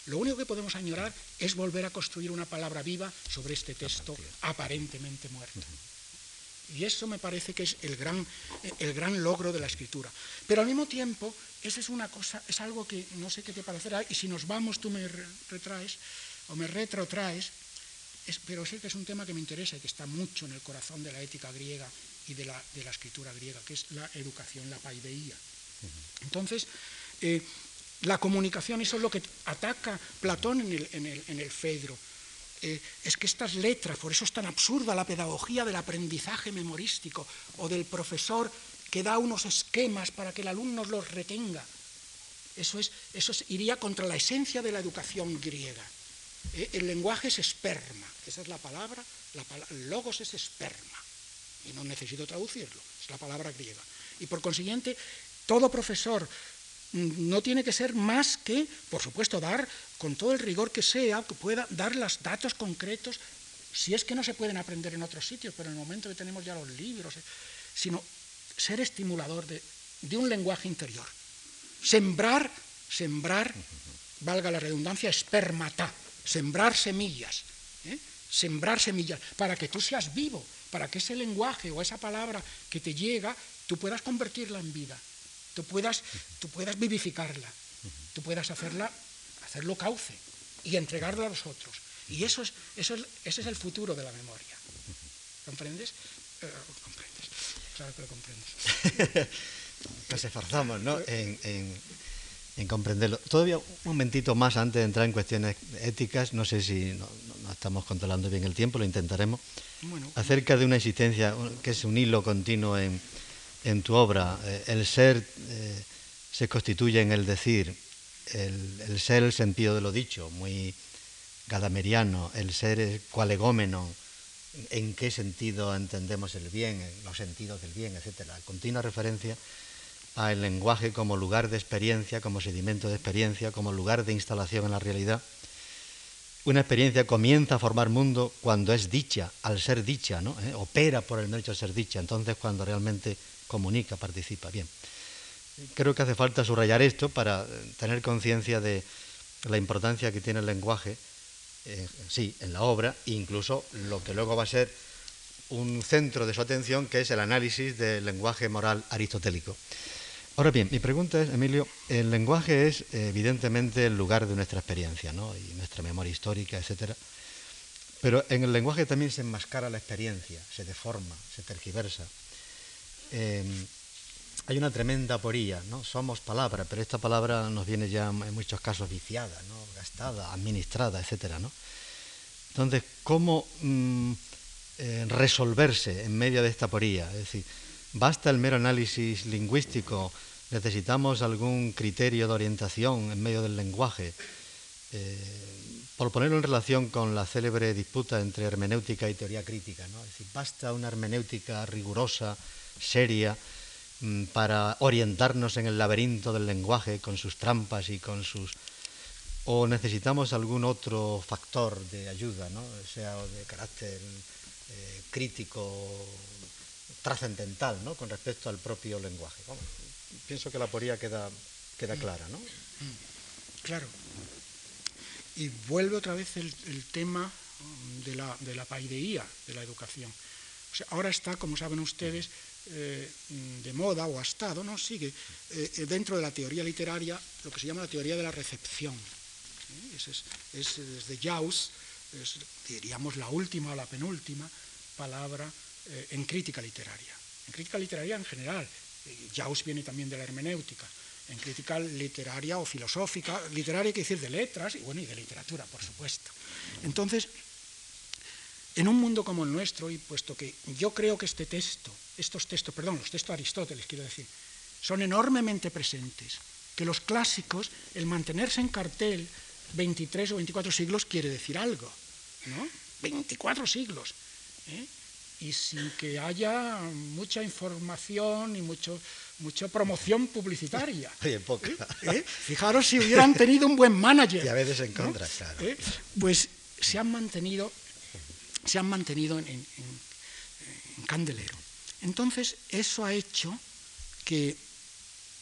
Lo único que podemos añorar es volver a construir una palabra viva sobre este texto aparentemente muerto. Y eso me parece que es el gran, el gran logro de la escritura. Pero al mismo tiempo, eso es una cosa, es algo que no sé qué te parecerá, y si nos vamos tú me retraes o me retrotraes, pero sé que es un tema que me interesa y que está mucho en el corazón de la ética griega y de la, de la escritura griega, que es la educación, la paideía. Entonces, eh, la comunicación, eso es lo que ataca Platón en el, en el, en el Fedro. Eh, es que estas letras, por eso es tan absurda la pedagogía del aprendizaje memorístico o del profesor que da unos esquemas para que el alumno los retenga. Eso, es, eso iría contra la esencia de la educación griega. Eh, el lenguaje es esperma, esa es la palabra, la logos es esperma, y no necesito traducirlo, es la palabra griega. Y por consiguiente, todo profesor mm, no tiene que ser más que, por supuesto, dar con todo el rigor que sea, que pueda dar los datos concretos, si es que no se pueden aprender en otros sitios, pero en el momento que tenemos ya los libros, eh, sino ser estimulador de, un lenguaje interior. Sembrar, sembrar, valga la redundancia, espermata, sembrar semillas, ¿eh? sembrar semillas, para que tú seas vivo, para que ese lenguaje o esa palabra que te llega, tú puedas convertirla en vida, tú puedas, tú puedas vivificarla, tú puedas hacerla, hacerlo cauce y entregarla a los otros. Y eso es, eso es, ese es el futuro de la memoria. ¿Comprendes? Eh, comprendes. Claro que lo comprendes. Nos esforzamos ¿no? en en comprenderlo. Todavía un momentito más antes de entrar en cuestiones éticas, no sé si no, estamos controlando bien el tiempo, lo intentaremos, acerca de una existencia que es un hilo continuo en, en tu obra. Eh, el ser eh, se constituye en el decir, el, el, ser el sentido de lo dicho, muy gadameriano, el ser es cualegómeno, en qué sentido entendemos el bien, los sentidos del bien, etc. Continua referencia al lenguaje como lugar de experiencia, como sedimento de experiencia, como lugar de instalación en la realidad. Una experiencia comienza a formar mundo cuando es dicha, al ser dicha, ¿no? ¿Eh? opera por el derecho de ser dicha, entonces cuando realmente comunica, participa. Bien, creo que hace falta subrayar esto para tener conciencia de la importancia que tiene el lenguaje, eh, sí, en la obra, e incluso lo que luego va a ser un centro de su atención, que es el análisis del lenguaje moral aristotélico. Ahora bien, mi pregunta es, Emilio, el lenguaje es evidentemente el lugar de nuestra experiencia, ¿no? Y nuestra memoria histórica, etcétera. Pero en el lenguaje también se enmascara la experiencia, se deforma, se tergiversa. Em, hay una tremenda aporía, ¿no? Somos palabra, pero esta palabra nos viene ya en muchos casos viciada, ¿no? Gastada, administrada, etcétera, ¿no? Entonces, ¿cómo mm, eh, resolverse en medio de esta aporía? Es decir, ¿Basta el mero análisis lingüístico? ¿Necesitamos algún criterio de orientación en medio del lenguaje? Eh, por ponerlo en relación con la célebre disputa entre hermenéutica y teoría crítica, ¿no? es decir, basta una hermenéutica rigurosa, seria, mm, para orientarnos en el laberinto del lenguaje con sus trampas y con sus... o necesitamos algún otro factor de ayuda, ¿no? sea de carácter eh, crítico, trascendental ¿no? con respecto al propio lenguaje. Pienso que la poría queda, queda mm. clara. ¿no? Mm. Claro. Y vuelve otra vez el, tema de la, de la, paideía de la educación. ahora está, como saben ustedes, eh, de moda o ha estado, ¿no? sigue eh, dentro de la teoría literaria lo que se llama la teoría de la recepción. ¿eh? Es, es, es, desde Jaus, diríamos la última o la penúltima palabra eh, en crítica literaria. En crítica literaria en general, Jaus viene también de la hermenéutica, en crítica literaria o filosófica, literaria quiere decir de letras y bueno, y de literatura, por supuesto. Entonces, en un mundo como el nuestro, y puesto que yo creo que este texto, estos textos, perdón, los textos de Aristóteles, quiero decir, son enormemente presentes, que los clásicos, el mantenerse en cartel 23 o 24 siglos quiere decir algo, ¿no? 24 siglos. ¿eh? Y sin que haya mucha información y mucho, mucha promoción publicitaria. Oye, poca. ¿Eh? Fijaros si hubieran tenido un buen manager. Y a veces en contra, claro. ¿Eh? Pues se han mantenido, se han mantenido en, candelero. Entonces, eso ha hecho que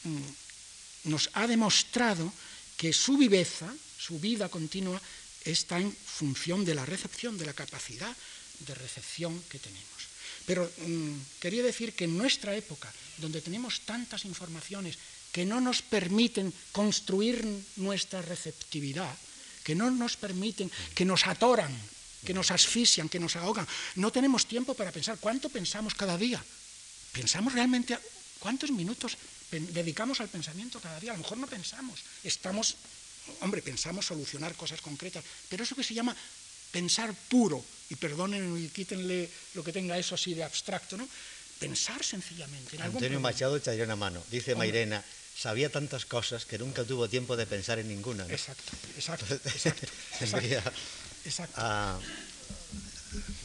mm, nos ha demostrado que su viveza, su vida continua, está en función de la recepción, de la capacidad de recepción que tenemos. Pero mm, quería decir que en nuestra época, donde tenemos tantas informaciones que no nos permiten construir nuestra receptividad, que no nos permiten, que nos atoran, que nos asfixian, que nos ahogan, no tenemos tiempo para pensar. ¿Cuánto pensamos cada día? ¿Pensamos realmente cuántos minutos dedicamos al pensamiento cada día? A lo mejor no pensamos. Estamos, hombre, pensamos solucionar cosas concretas, pero eso que se llama pensar puro, y perdónenme y quítenle lo que tenga eso así de abstracto, ¿no? Pensar sencillamente. En Antonio Machado echaría una mano. Dice Mairena, sabía tantas cosas que nunca tuvo tiempo de pensar en ninguna. Exacto, exacto, exacto. exacto. A,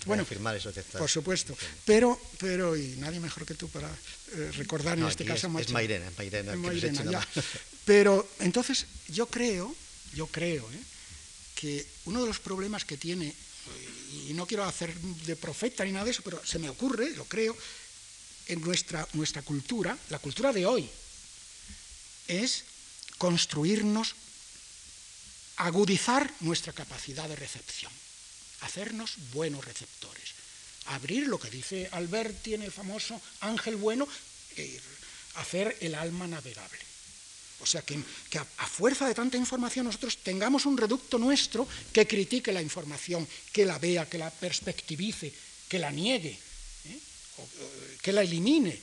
bueno, firmar eso. Por supuesto. Pero, pero, y nadie mejor que tú para eh, recordar en este caso es, Machado. Es Mairena, Mairena, Mairena Pero entonces yo creo, yo creo, ¿eh? Que uno de los problemas que tiene, y no quiero hacer de profeta ni nada de eso, pero se me ocurre, lo creo, en nuestra, nuestra cultura, la cultura de hoy, es construirnos, agudizar nuestra capacidad de recepción, hacernos buenos receptores, abrir lo que dice Alberti en el famoso ángel bueno, eh, hacer el alma navegable. O sea, que, a, fuerza de tanta información nosotros tengamos un reducto nuestro que critique la información, que la vea, que la perspectivice, que la niegue, ¿eh? Que la elimine,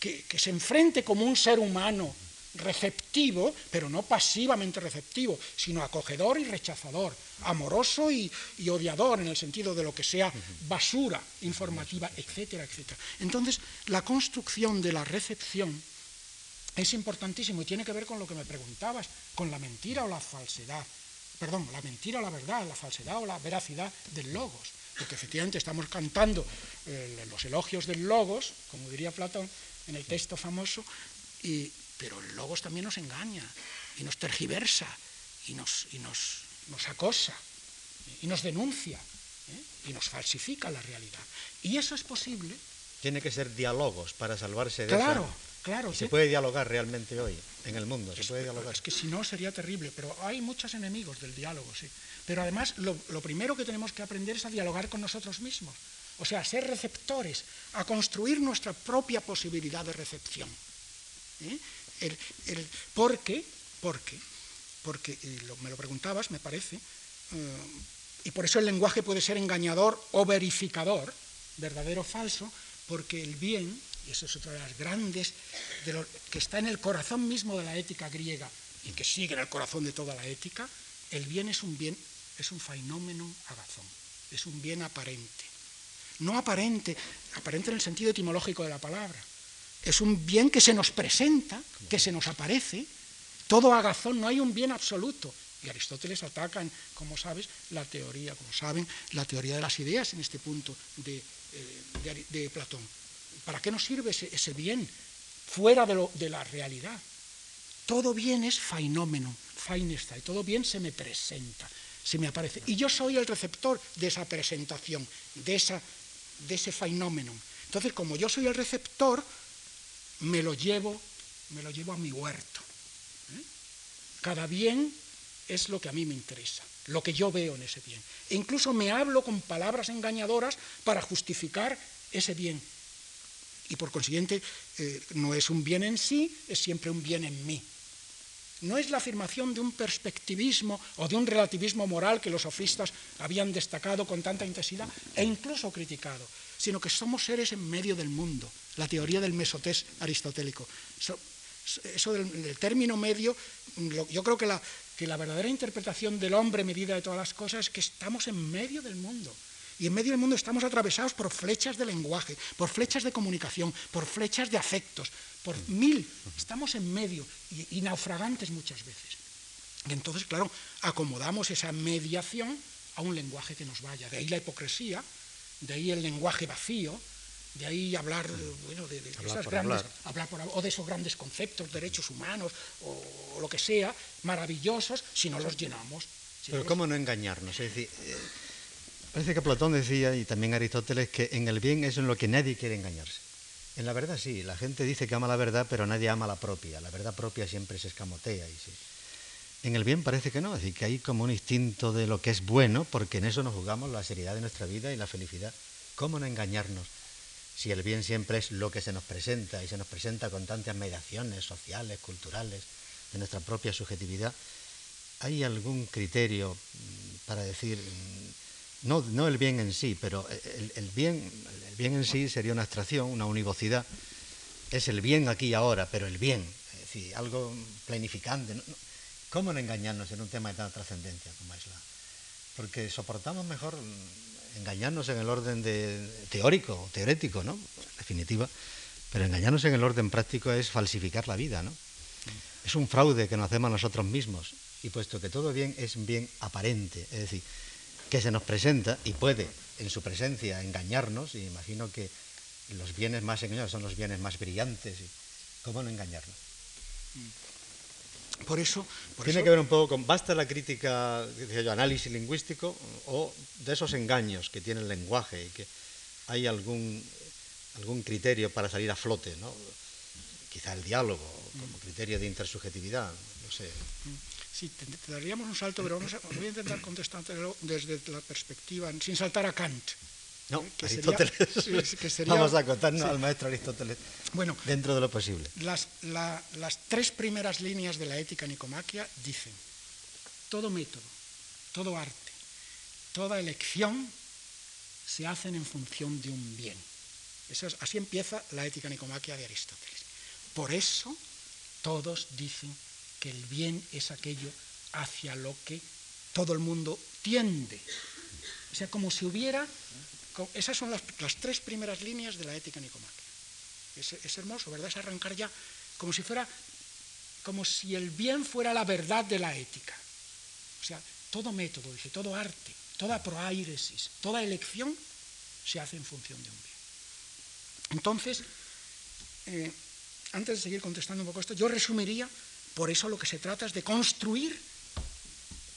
que, se enfrente como un ser humano receptivo, pero no pasivamente receptivo, sino acogedor y rechazador, amoroso y, y, odiador en el sentido de lo que sea basura informativa, etcétera, etcétera. Entonces, la construcción de la recepción es importantísimo y tiene que ver con lo que me preguntabas, con la mentira o la falsedad. Perdón, la mentira o la verdad, la falsedad o la veracidad del logos. Porque efectivamente estamos cantando eh, los elogios del logos, como diría Platón en el texto famoso, y, pero el logos también nos engaña y nos tergiversa y nos, y nos, nos acosa y nos denuncia ¿eh? y nos falsifica la realidad. Y eso es posible. Tiene que ser diálogos para salvarse de claro, Claro, se puede dialogar realmente hoy en el mundo, se puede dialogar. Es que si no sería terrible, pero hay muchos enemigos del diálogo, sí. Pero además lo, primero que tenemos que aprender es a dialogar con nosotros mismos, o sea, a ser receptores, a construir nuestra propia posibilidad de recepción. ¿eh? El, el, ¿Por qué? Porque, porque me lo preguntabas, me parece, eh, y por eso el lenguaje puede ser engañador o verificador, verdadero o falso, porque el bien y eso es otra de las grandes, de lo, que está en el corazón mismo de la ética griega y que sigue en el corazón de toda la ética, el bien es un bien, es un fenómeno agazón, es un bien aparente. No aparente, aparente en el sentido etimológico de la palabra. Es un bien que se nos presenta, que se nos aparece. Todo agazón, no hay un bien absoluto. Y Aristóteles ataca, como sabes, la teoría, como saben, la teoría de las ideas en este punto de, eh, de Platón. ¿Para qué nos sirve ese, bien fuera de, la realidad? Todo bien es fenómeno, y todo bien se me presenta, se me aparece. Y yo soy el receptor de esa presentación, de, esa, de ese fenómeno. Entonces, como yo soy el receptor, me lo llevo, me lo llevo a mi huerto. ¿eh? Cada bien es lo que a mí me interesa, lo que yo veo en ese bien. E incluso me hablo con palabras engañadoras para justificar ese bien y por consiguiente eh, no es un bien en sí, es siempre un bien en mí. No es la afirmación de un perspectivismo o de un relativismo moral que los sofistas habían destacado con tanta intensidad e incluso criticado, sino que somos seres en medio del mundo, la teoría del mesotés aristotélico. Eso del, término medio, yo creo que la, que la verdadera interpretación del hombre medida de todas las cosas es que estamos en medio del mundo y en medio del mundo estamos atravesados por flechas de lenguaje, por flechas de comunicación, por flechas de afectos, por mil. Estamos en medio y, naufragantes muchas veces. Y entonces, claro, acomodamos esa mediación a un lenguaje que nos vaya. De ahí la hipocresía, de ahí el lenguaje vacío, de ahí hablar, bueno, de, esas grandes, o de esos grandes conceptos, derechos humanos o, lo que sea, maravillosos, si no los llenamos. Pero ¿cómo no engañarnos? Es decir, eh, Parece que Platón decía, y también Aristóteles, que en el bien es en lo que nadie quiere engañarse. En la verdad sí, la gente dice que ama la verdad, pero nadie ama la propia. La verdad propia siempre se escamotea. Y sí. En el bien parece que no, es decir, que hay como un instinto de lo que es bueno, porque en eso nos jugamos la seriedad de nuestra vida y la felicidad. ¿Cómo no engañarnos si el bien siempre es lo que se nos presenta y se nos presenta con tantas mediaciones sociales, culturales, de nuestra propia subjetividad, ¿hay algún criterio mm, para decir, mm, no, no el bien en sí, pero el, bien, el bien en sí sería una abstracción, una univocidad, es el bien aquí y ahora, pero el bien, es decir, algo planificante. ¿Cómo no engañarnos en un tema de tanta trascendencia como es la? Porque soportamos mejor engañarnos en el orden de, teórico, teorético, ¿no? En definitiva, pero engañarnos en el orden práctico es falsificar la vida, ¿no? Es un fraude que nos hacemos nosotros mismos. Y puesto que todo bien es bien aparente, es decir, que se nos presenta y puede en su presencia engañarnos, y imagino que los bienes más engañados son los bienes más brillantes, y ¿cómo no engañarnos? Por eso... Tiene que ver un poco con, basta la crítica, yo, análisis lingüístico, o de esos engaños que tiene el lenguaje y que hay algún, algún criterio para salir a flote, ¿no? quizá el diálogo como criterio de intersubjetividad, no sé. Sí, te, daríamos un salto, pero vamos a, voy a intentar contestártelo desde la perspectiva, sin saltar a Kant. No, que Aristóteles. Vamos a contarnos al maestro Aristóteles bueno, dentro de lo posible. Las, las tres primeras líneas de la ética nicomaquia dicen, todo método, todo arte, toda elección se hacen en función de un bien. Eso es, así empieza la ética nicomaquia de Aristóteles. Por eso todos dicen que el bien es aquello hacia lo que todo el mundo tiende. O sea, como si hubiera esas son las, tres primeras líneas de la ética nicomaquia. Es, hermoso, ¿verdad? Es arrancar ya como si fuera, como si el bien fuera la verdad de la ética. O sea, todo método, todo arte, toda proairesis, toda elección se hace en función de un bien. Entonces, eh, antes de seguir contestando un poco esto, yo resumiría, por eso lo que se trata es de construir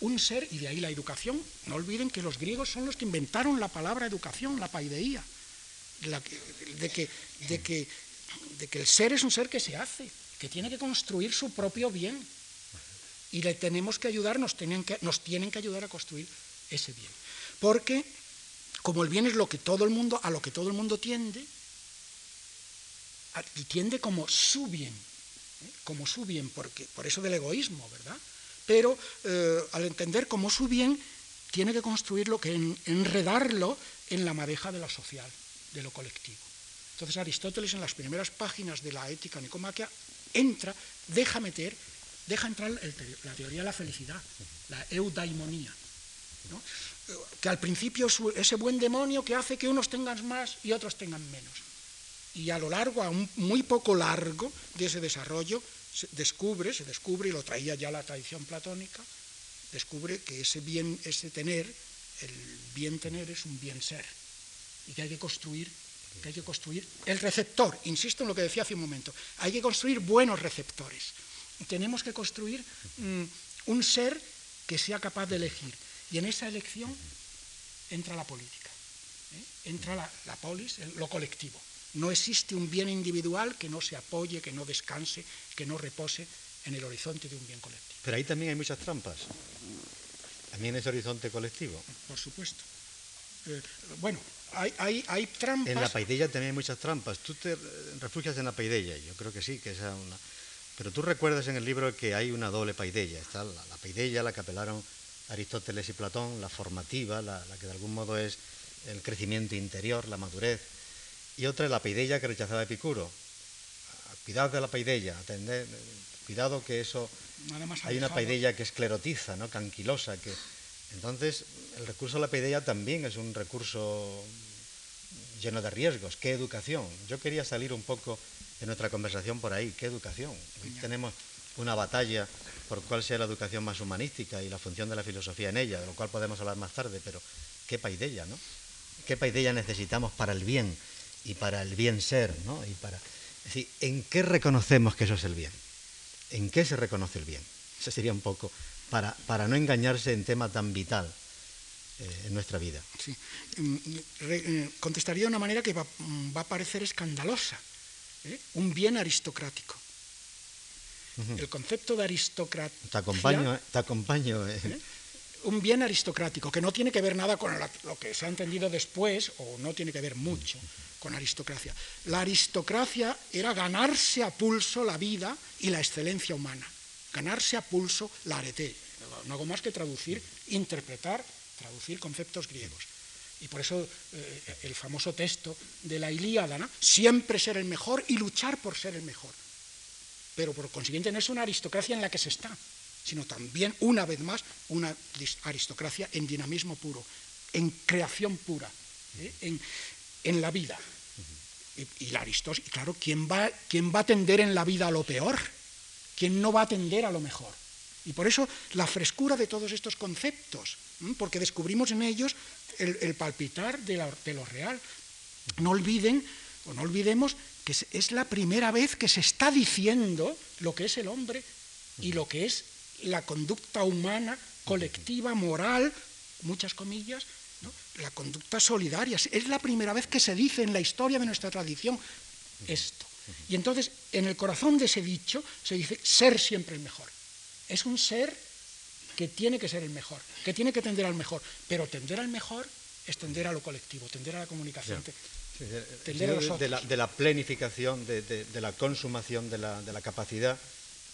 un ser, y de ahí la educación. No olviden que los griegos son los que inventaron la palabra educación, la paideía, de, que, el ser es un ser que se hace, que tiene que construir su propio bien. Y le tenemos que ayudar, nos tienen que, nos tienen que ayudar a construir ese bien. Porque como el bien es lo que todo el mundo, a lo que todo el mundo tiende, y tiende como su bien, ¿eh? como su bien, porque, por eso del egoísmo, ¿verdad? pero eh, al entender cómo su bien, tiene que construirlo, que enredarlo en la madeja de lo social, de lo colectivo. Entonces Aristóteles en las primeras páginas de la ética nicomaquia entra, deja meter, deja entrar la teoría de la felicidad, la eudaimonía, que al principio es ese buen demonio que hace que unos tengan más y otros tengan menos. Y a lo largo, a un muy poco largo de ese desarrollo, se descubre, se descubre, y lo traía ya la tradición platónica, descubre que ese bien, ese tener, el bien tener es un bien ser, y que hay que construir, que hay que construir el receptor, insisto en lo que decía hace un momento, hay que construir buenos receptores. Tenemos que construir mm, un ser que sea capaz de elegir, y en esa elección entra la política, ¿eh? entra la, la polis, lo colectivo. No existe un bien individual que no se apoye, que no descanse, que no repose en el horizonte de un bien colectivo. Pero ahí también hay muchas trampas. También es horizonte colectivo. Por supuesto. Eh, bueno, hay, hay, trampas. En la paidella también hay muchas trampas. Tú te refugias en la paidella, yo creo que sí, que es una. Pero tú recuerdas en el libro que hay una doble paidella. Está la, la paidella, la que apelaron Aristóteles y Platón, la formativa, la que de algún modo es el crecimiento interior, la madurez y otra es la paideia que rechazaba Epicuro. Cuidado de la paideia, atender, cuidado que eso... hay una paideia que esclerotiza, ¿no? canquilosa, que... Entonces, el recurso a la paideia también es un recurso lleno de riesgos. ¿Qué educación? Yo quería salir un poco de nuestra conversación por ahí. ¿Qué educación? Hoy tenemos una batalla por cuál sea la educación más humanística y la función de la filosofía en ella, de lo cual podemos hablar más tarde, pero ¿qué paideia, no? ¿Qué paideia necesitamos para el bien? Y para el bien ser, ¿no? Y para, es decir, ¿en qué reconocemos que eso es el bien? ¿En qué se reconoce el bien? Eso sería un poco para, para no engañarse en tema tan vital eh, en nuestra vida. Sí. Mm, eh, contestaría de una manera que va, mm, a parecer escandalosa. ¿eh? Un bien aristocrático. El concepto de aristocracia... Te acompaño, te acompaño un bien aristocrático, que no tiene que ver nada con lo que se ha entendido después, o no tiene que ver mucho con aristocracia. La aristocracia era ganarse a pulso la vida y la excelencia humana, ganarse a pulso la arete. No hago más que traducir, interpretar, traducir conceptos griegos. Y por eso eh, el famoso texto de la Ilíada, siempre ser el mejor y luchar por ser el mejor. Pero por consiguiente no es una aristocracia en la que se está, sino también, una vez más, una aristocracia en dinamismo puro, en creación pura, ¿eh? en, la vida. Y, la aristos, y claro, ¿quién va, ¿quién va a tender en la vida a lo peor? ¿Quién no va a tender a lo mejor? Y por eso la frescura de todos estos conceptos, porque descubrimos en ellos el, palpitar de, de, lo real. No olviden, o no olvidemos, que es la primera vez que se está diciendo lo que es el hombre y lo que es la conducta humana, colectiva, moral, muchas comillas, la conducta solidaria. Es la primera vez que se dice en la historia de nuestra tradición esto. Y entonces, en el corazón de ese dicho se dice ser siempre el mejor. Es un ser que tiene que ser el mejor, que tiene que tender al mejor, pero tender al mejor es tender a lo colectivo, tender a la comunicación. tender a los de, la, de, la, planificación, de, la consumación de la, capacidad,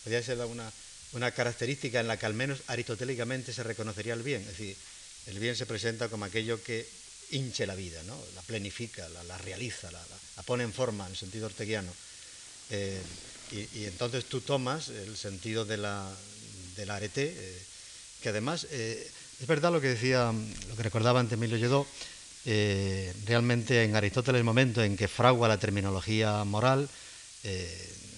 podría ser una, una característica en la que al menos aristotélicamente se reconocería el bien. Es decir, el bien se presenta como aquello que hinche la vida, ¿no? la planifica, la, realiza, la, pone en forma en sentido orteguiano. Eh, y, entonces tú tomas el sentido de la, del arete, eh, que además eh, es verdad lo que decía, lo que recordaba antes Emilio Lledó, realmente en Aristóteles el momento en que fragua la terminología moral,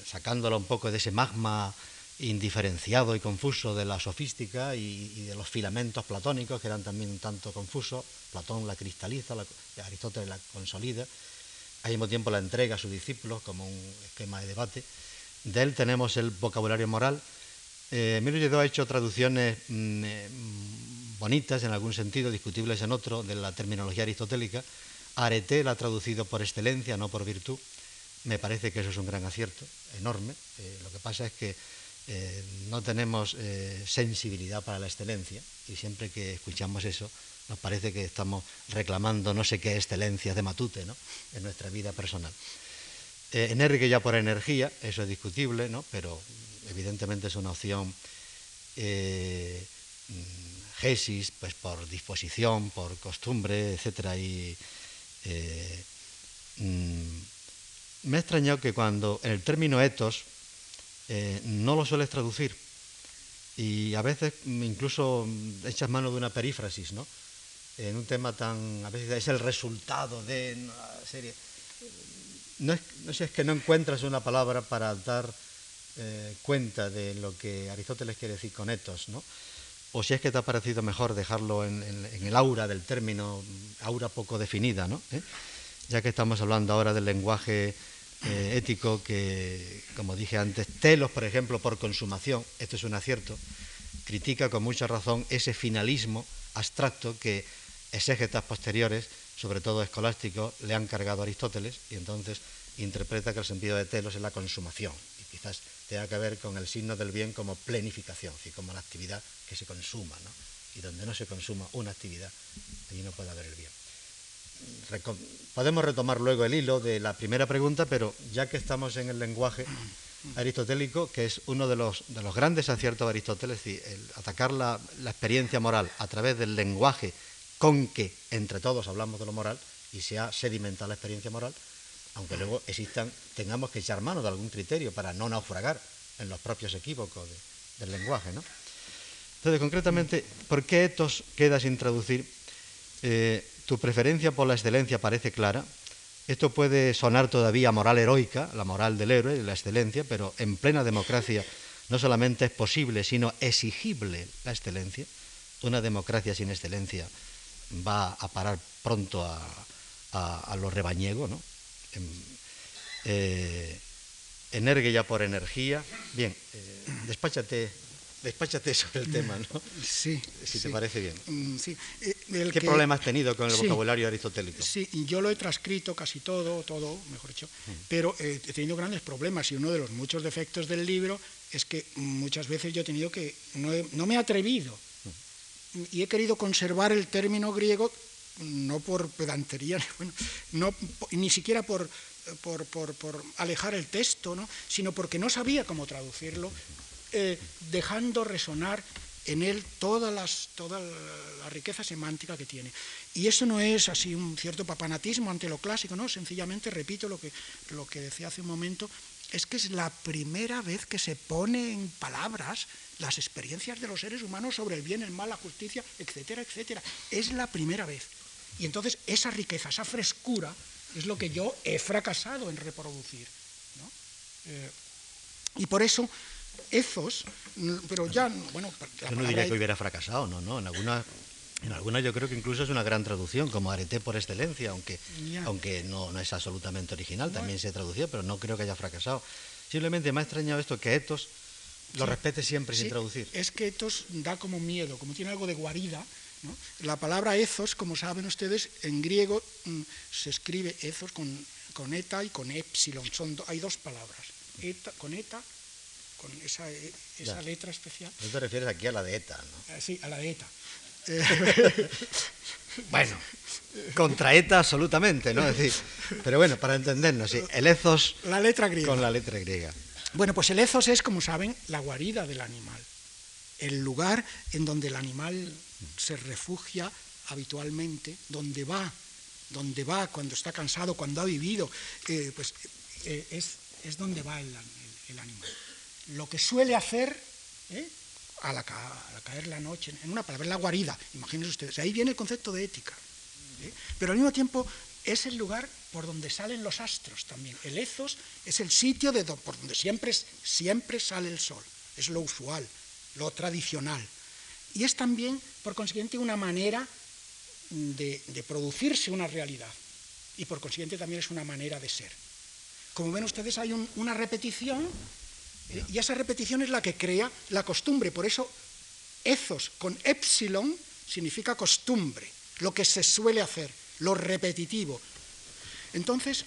sacándola un poco de ese magma indiferenciado y confuso de la sofística y, de los filamentos platónicos, que eran también un tanto confusos. Platón la cristaliza, Aristóteles la consolida, al mismo tiempo la entrega a sus discípulos como un esquema de debate. De él tenemos el vocabulario moral. Eh, Emilio ha hecho traducciones mm, eh, bonitas en algún sentido, discutibles en otro, de la terminología aristotélica. Arete la ha traducido por excelencia, no por virtud. Me parece que eso es un gran acierto, enorme. Eh, lo que pasa es que eh, no tenemos eh, sensibilidad para la excelencia y siempre que escuchamos eso nos parece que estamos reclamando no sé qué excelencia de Matute ¿no? en nuestra vida personal. Eh, ya por energía, eso es discutible, ¿no? pero evidentemente es una opción eh, gesis, pues por disposición, por costumbre, etc. Y mm, me ha extrañado que cuando en el término etos, eh, no lo sueles traducir. Y a veces incluso echas mano de una perífrasis, ¿no? En un tema tan. a veces es el resultado de una serie. No, es, sé, es que no encuentras una palabra para dar eh, cuenta de lo que Aristóteles quiere decir con etos, ¿no? O si es que te ha parecido mejor dejarlo en, el aura del término, aura poco definida, ¿no? ¿Eh? Ya que estamos hablando ahora del lenguaje eh, ético que, como dije antes, Telos, por ejemplo, por consumación, esto es un acierto, critica con mucha razón ese finalismo abstracto que exégetas posteriores, sobre todo escolásticos, le han cargado a Aristóteles y entonces interpreta que el sentido de telos es la consumación. Y quizás tenga que ver con el signo del bien como planificación, es como la actividad que se consuma, y donde no se consuma una actividad, allí no puede haber el bien podemos retomar luego el hilo de la primera pregunta, pero ya que estamos en el lenguaje aristotélico, que es uno de los, de los grandes aciertos de Aristóteles, es el atacar la, experiencia moral a través del lenguaje con que entre todos hablamos de lo moral y se ha sedimentado la experiencia moral, aunque luego existan, tengamos que echar mano de algún criterio para no naufragar en los propios equívocos del lenguaje. ¿no? Entonces, concretamente, ¿por qué etos queda sin traducir? Eh, tu preferencia por la excelencia parece clara. Esto puede sonar todavía moral heroica, la moral del héroe, la excelencia, pero en plena democracia no solamente es posible, sino exigible la excelencia. Una democracia sin excelencia va a parar pronto a, lo rebañego, ¿no? Eh, energue ya por energía. Bien, eh, despáchate Despáchate sobre el tema, ¿no? Sí. Si te parece bien. Mm, sí. Eh, ¿Qué problema has tenido con el vocabulario aristotélico? Sí, yo lo he transcrito casi todo, todo, mejor dicho, mm. pero eh, he tenido grandes problemas y uno de los muchos defectos del libro es que muchas veces yo he tenido que, no, me he atrevido y he querido conservar el término griego no por pedantería, bueno, no, ni siquiera por, por, por, por, alejar el texto, ¿no? sino porque no sabía cómo traducirlo, eh, dejando resonar en él toda, las, toda la riqueza semántica que tiene. Y eso no es así un cierto papanatismo ante lo clásico, no, sencillamente repito lo que, lo que decía hace un momento, es que es la primera vez que se pone en palabras las experiencias de los seres humanos sobre el bien, el mal, la justicia, etcétera, etcétera. Es la primera vez. Y entonces esa riqueza, esa frescura, es lo que yo he fracasado en reproducir. Eh, y por eso, Ezos, pero ya, bueno... Yo no diría que hubiera fracasado, no, no, en algunas... En algunas yo creo que incluso es una gran traducción, como arete por excelencia, aunque, aunque no, no, es absolutamente original, también se tradució, pero no creo que haya fracasado. Simplemente me ha extrañado esto que Etos lo respete siempre sin traducir. Es que Etos da como miedo, como tiene algo de guarida, la palabra ethos, como saben ustedes, en griego mm, se escribe ethos con, con eta y con epsilon. Son hay dos palabras. Eta, con eta, con esa, e, esa letra especial. No te refieres aquí a la de eta, ¿no? Ah, sí, a la de eta. bueno, contra ETA absolutamente, ¿no? decir, pero bueno, para entendernos, sí, el ethos la letra griega. con la letra griega. Bueno, pues el ethos es, como saben, la guarida del animal, el lugar en donde el animal se refugia habitualmente, donde va, donde va cuando está cansado, cuando ha vivido, eh, pues eh, es, es, donde va el, animal. Lo que suele hacer ¿eh? a, la, caer la noche, en una palabra, la guarida, imagínense ustedes, ahí viene el concepto de ética, pero al mismo tiempo es el lugar por donde salen los astros también. El ethos es el sitio de, por donde siempre, siempre sale el sol, es lo usual, lo tradicional. Y es también, por consiguiente, una manera de, producirse una realidad. Y por consiguiente también es una manera de ser. Como ven ustedes, hay una repetición y esa repetición es la que crea la costumbre. Por eso, ethos con epsilon significa costumbre, lo que se suele hacer, lo repetitivo. Entonces,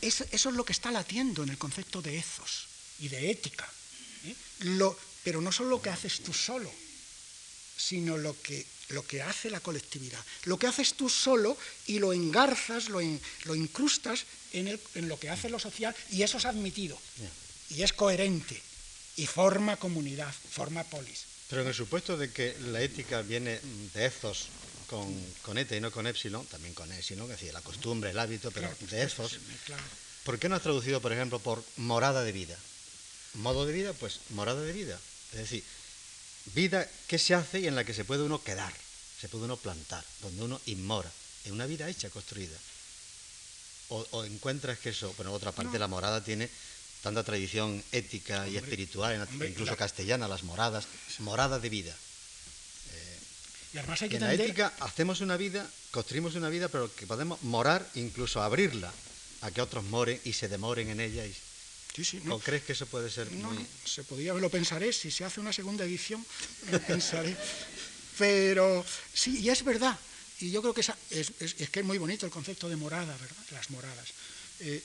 eso es lo que está latiendo en el concepto de ethos y de ética. ¿eh? pero no solo lo que haces tú solo, sino lo que, lo que hace la colectividad. Lo que haces tú solo y lo engarzas, lo, lo incrustas en, en, lo que hace lo social y eso es admitido. Y es coherente y forma comunidad, forma polis. Pero en el supuesto de que la ética viene de ethos con, con eta y no con epsilon, también con epsilon, es decir, la costumbre, el hábito, pero de ethos, ¿por qué no has traducido, por ejemplo, por morada de vida? Modo de vida, pues morada de vida. Es decir, vida que se hace y en la que se puede uno quedar, se puede uno plantar, donde uno inmora, en una vida hecha, construida. O, encuentras que eso, bueno, otra parte, la morada tiene tanta tradición ética y espiritual, incluso castellana, las moradas, morada de vida. Eh, y además hay que en la ética hacemos una vida, construimos una vida, pero que podemos morar, incluso abrirla a que otros moren y se demoren en ella y ¿O crees que eso puede ser no, se podía, lo pensaré, si se hace una segunda edición, lo pensaré. Pero sí, y es verdad, y yo creo que es, que es muy bonito el concepto de morada, ¿verdad? Las moradas. Eh,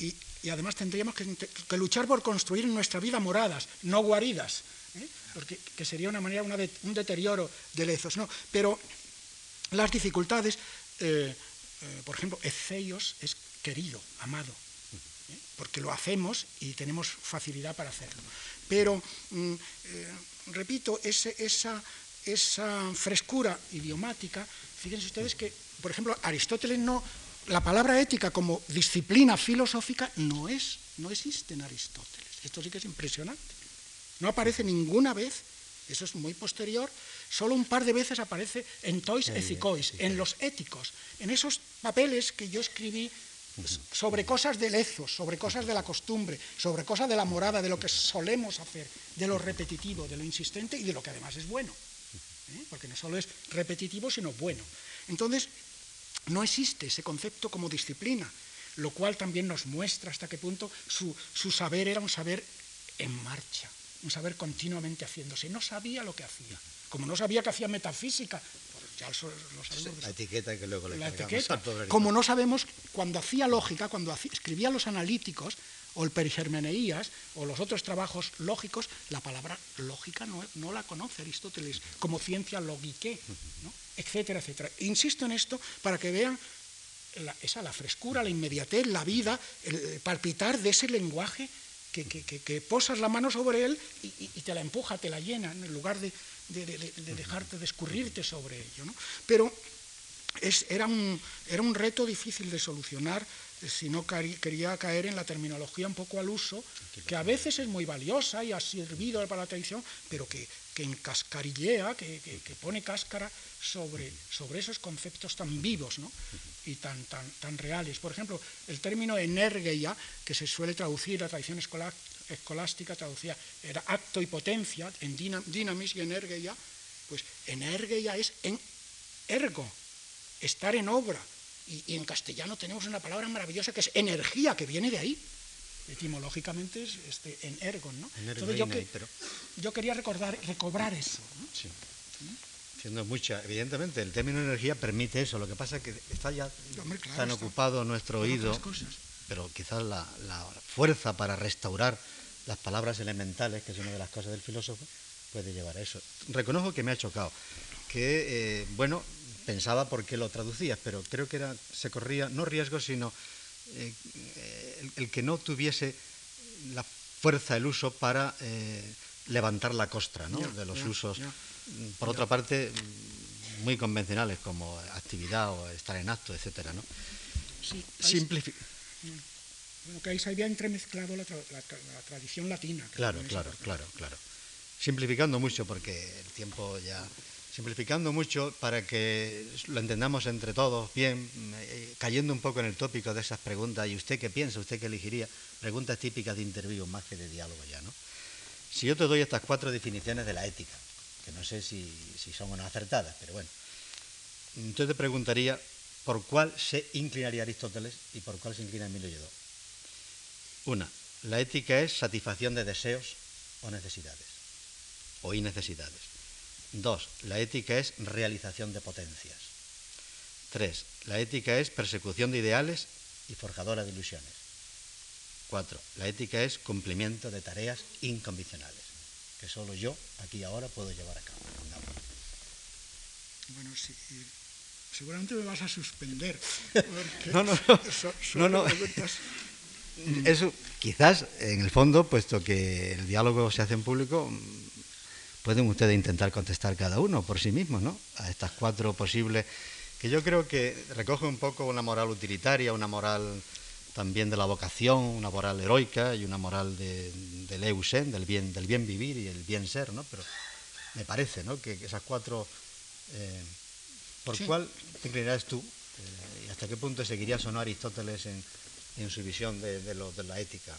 y, además tendríamos que, luchar por construir en nuestra vida moradas, no guaridas, ¿eh? porque que sería una manera, una de, un deterioro de lezos. ¿no? Pero las dificultades, eh, por ejemplo, Eceios es querido, amado, porque lo hacemos y tenemos facilidad para hacerlo. Pero, mm, eh, repito, esa, frescura idiomática, fíjense ustedes que, por ejemplo, Aristóteles no, la palabra ética como disciplina filosófica no es, no existe en Aristóteles. Esto sí que es impresionante. No aparece ninguna vez, eso es muy posterior, solo un par de veces aparece en Tois Ethicois, en los éticos, en esos papeles que yo escribí sobre cosas del ethos, sobre cosas de la costumbre, sobre cosas de la morada, de lo que solemos hacer, de lo repetitivo, de lo insistente y de lo que además es bueno. ¿eh? Porque no solo es repetitivo, sino bueno. Entonces, no existe ese concepto como disciplina, lo cual también nos muestra hasta qué punto su, su saber era un saber en marcha, un saber continuamente haciéndose. No sabía lo que hacía. Como no sabía que hacía metafísica, la etiqueta que luego le la etiqueta. Como no sabemos, cuando hacía lógica, cuando escribía los analíticos, o el Perigermeneías, o los otros trabajos lógicos, la palabra lógica no, no la conoce Aristóteles como ciencia logique, ¿no? Etcétera, etcétera. Insisto en esto para que vean la, esa, la frescura, la inmediatez, la vida, el palpitar de ese lenguaje que, que, que posas la mano sobre él y, y, te la empuja, te la llena, en lugar de, de, de dejarte de escurrirte sobre ello. ¿no? Pero es, era, un, era, un, reto difícil de solucionar si no quería caer en la terminología un poco al uso, que a veces es muy valiosa y ha servido para la tradición, pero que, que encascarillea, que, que, pone cáscara sobre, sobre esos conceptos tan vivos ¿no? y tan, tan, tan reales. Por ejemplo, el término energeia, que se suele traducir, la tradición escolástica traducía, era acto y potencia, en dinamis y energeia, pues energeia es en ergo, estar en obra. Y, en castellano tenemos una palabra maravillosa que es energía, que viene de ahí. Etimológicamente es este, en ergon, ¿no? Entonces yo, que, pero... yo, quería recordar, recobrar eso. ¿no? Sí. Siendo mucha, evidentemente, el término energía permite eso. Lo que pasa es que está ya Hombre, claro, tan está. ocupado nuestro oído, pero quizás la, la fuerza para restaurar las palabras elementales, que es una de las cosas del filósofo, puede llevar a eso. Reconozco que me ha chocado, que, eh, bueno, pensaba por qué lo traducías, pero creo que era, se corría, no riesgo, sino eh, el, el, que no tuviese la fuerza, el uso para eh, levantar la costra ¿no? De los usos, ya. por otra parte, muy convencionales, como actividad o estar en acto, etcétera, ¿no? Sí, bueno, que ahí se había entremezclado la, tra la, la tradición latina. Claro, claro, claro, claro. Simplificando mucho, porque el tiempo ya simplificando mucho para que lo entendamos entre todos bien, eh, cayendo un poco en el tópico de esas preguntas, ¿y usted qué piensa? ¿Usted qué elegiría? Preguntas típicas de interview más que de diálogo ya, ¿no? Si yo te doy estas cuatro definiciones de la ética, que no sé si, son o no acertadas, pero bueno, entonces te preguntaría por cuál se inclinaría Aristóteles y por cuál se inclina Emilio Lledó. Una, la ética es satisfacción de deseos o necesidades, o innecesidades. Dos, la ética es realización de potencias. Tres, la ética es persecución de ideales y forjadora de ilusiones. Cuatro, la ética es cumplimiento de tareas incondicionales, que solo yo, aquí y ahora, puedo llevar a cabo. Bueno, sí, seguramente me vas a suspender. no, no, no. So, no, no. Eso, quizás, en el fondo, puesto que el diálogo se hace en público, pueden ustedes intentar contestar cada uno por sí mismos, ¿no? A estas cuatro posibles, que yo creo que recoge un poco una moral utilitaria, una moral también de la vocación, una moral heroica y una moral de, del eusen, del bien, del bien vivir y el bien ser, ¿no? Pero me parece, ¿no? Que, que esas cuatro, eh, ¿por sí. cuál te inclinarías tú? Eh, ¿Y hasta qué punto seguirías o no Aristóteles en, en su visión de, de, lo, de la ética?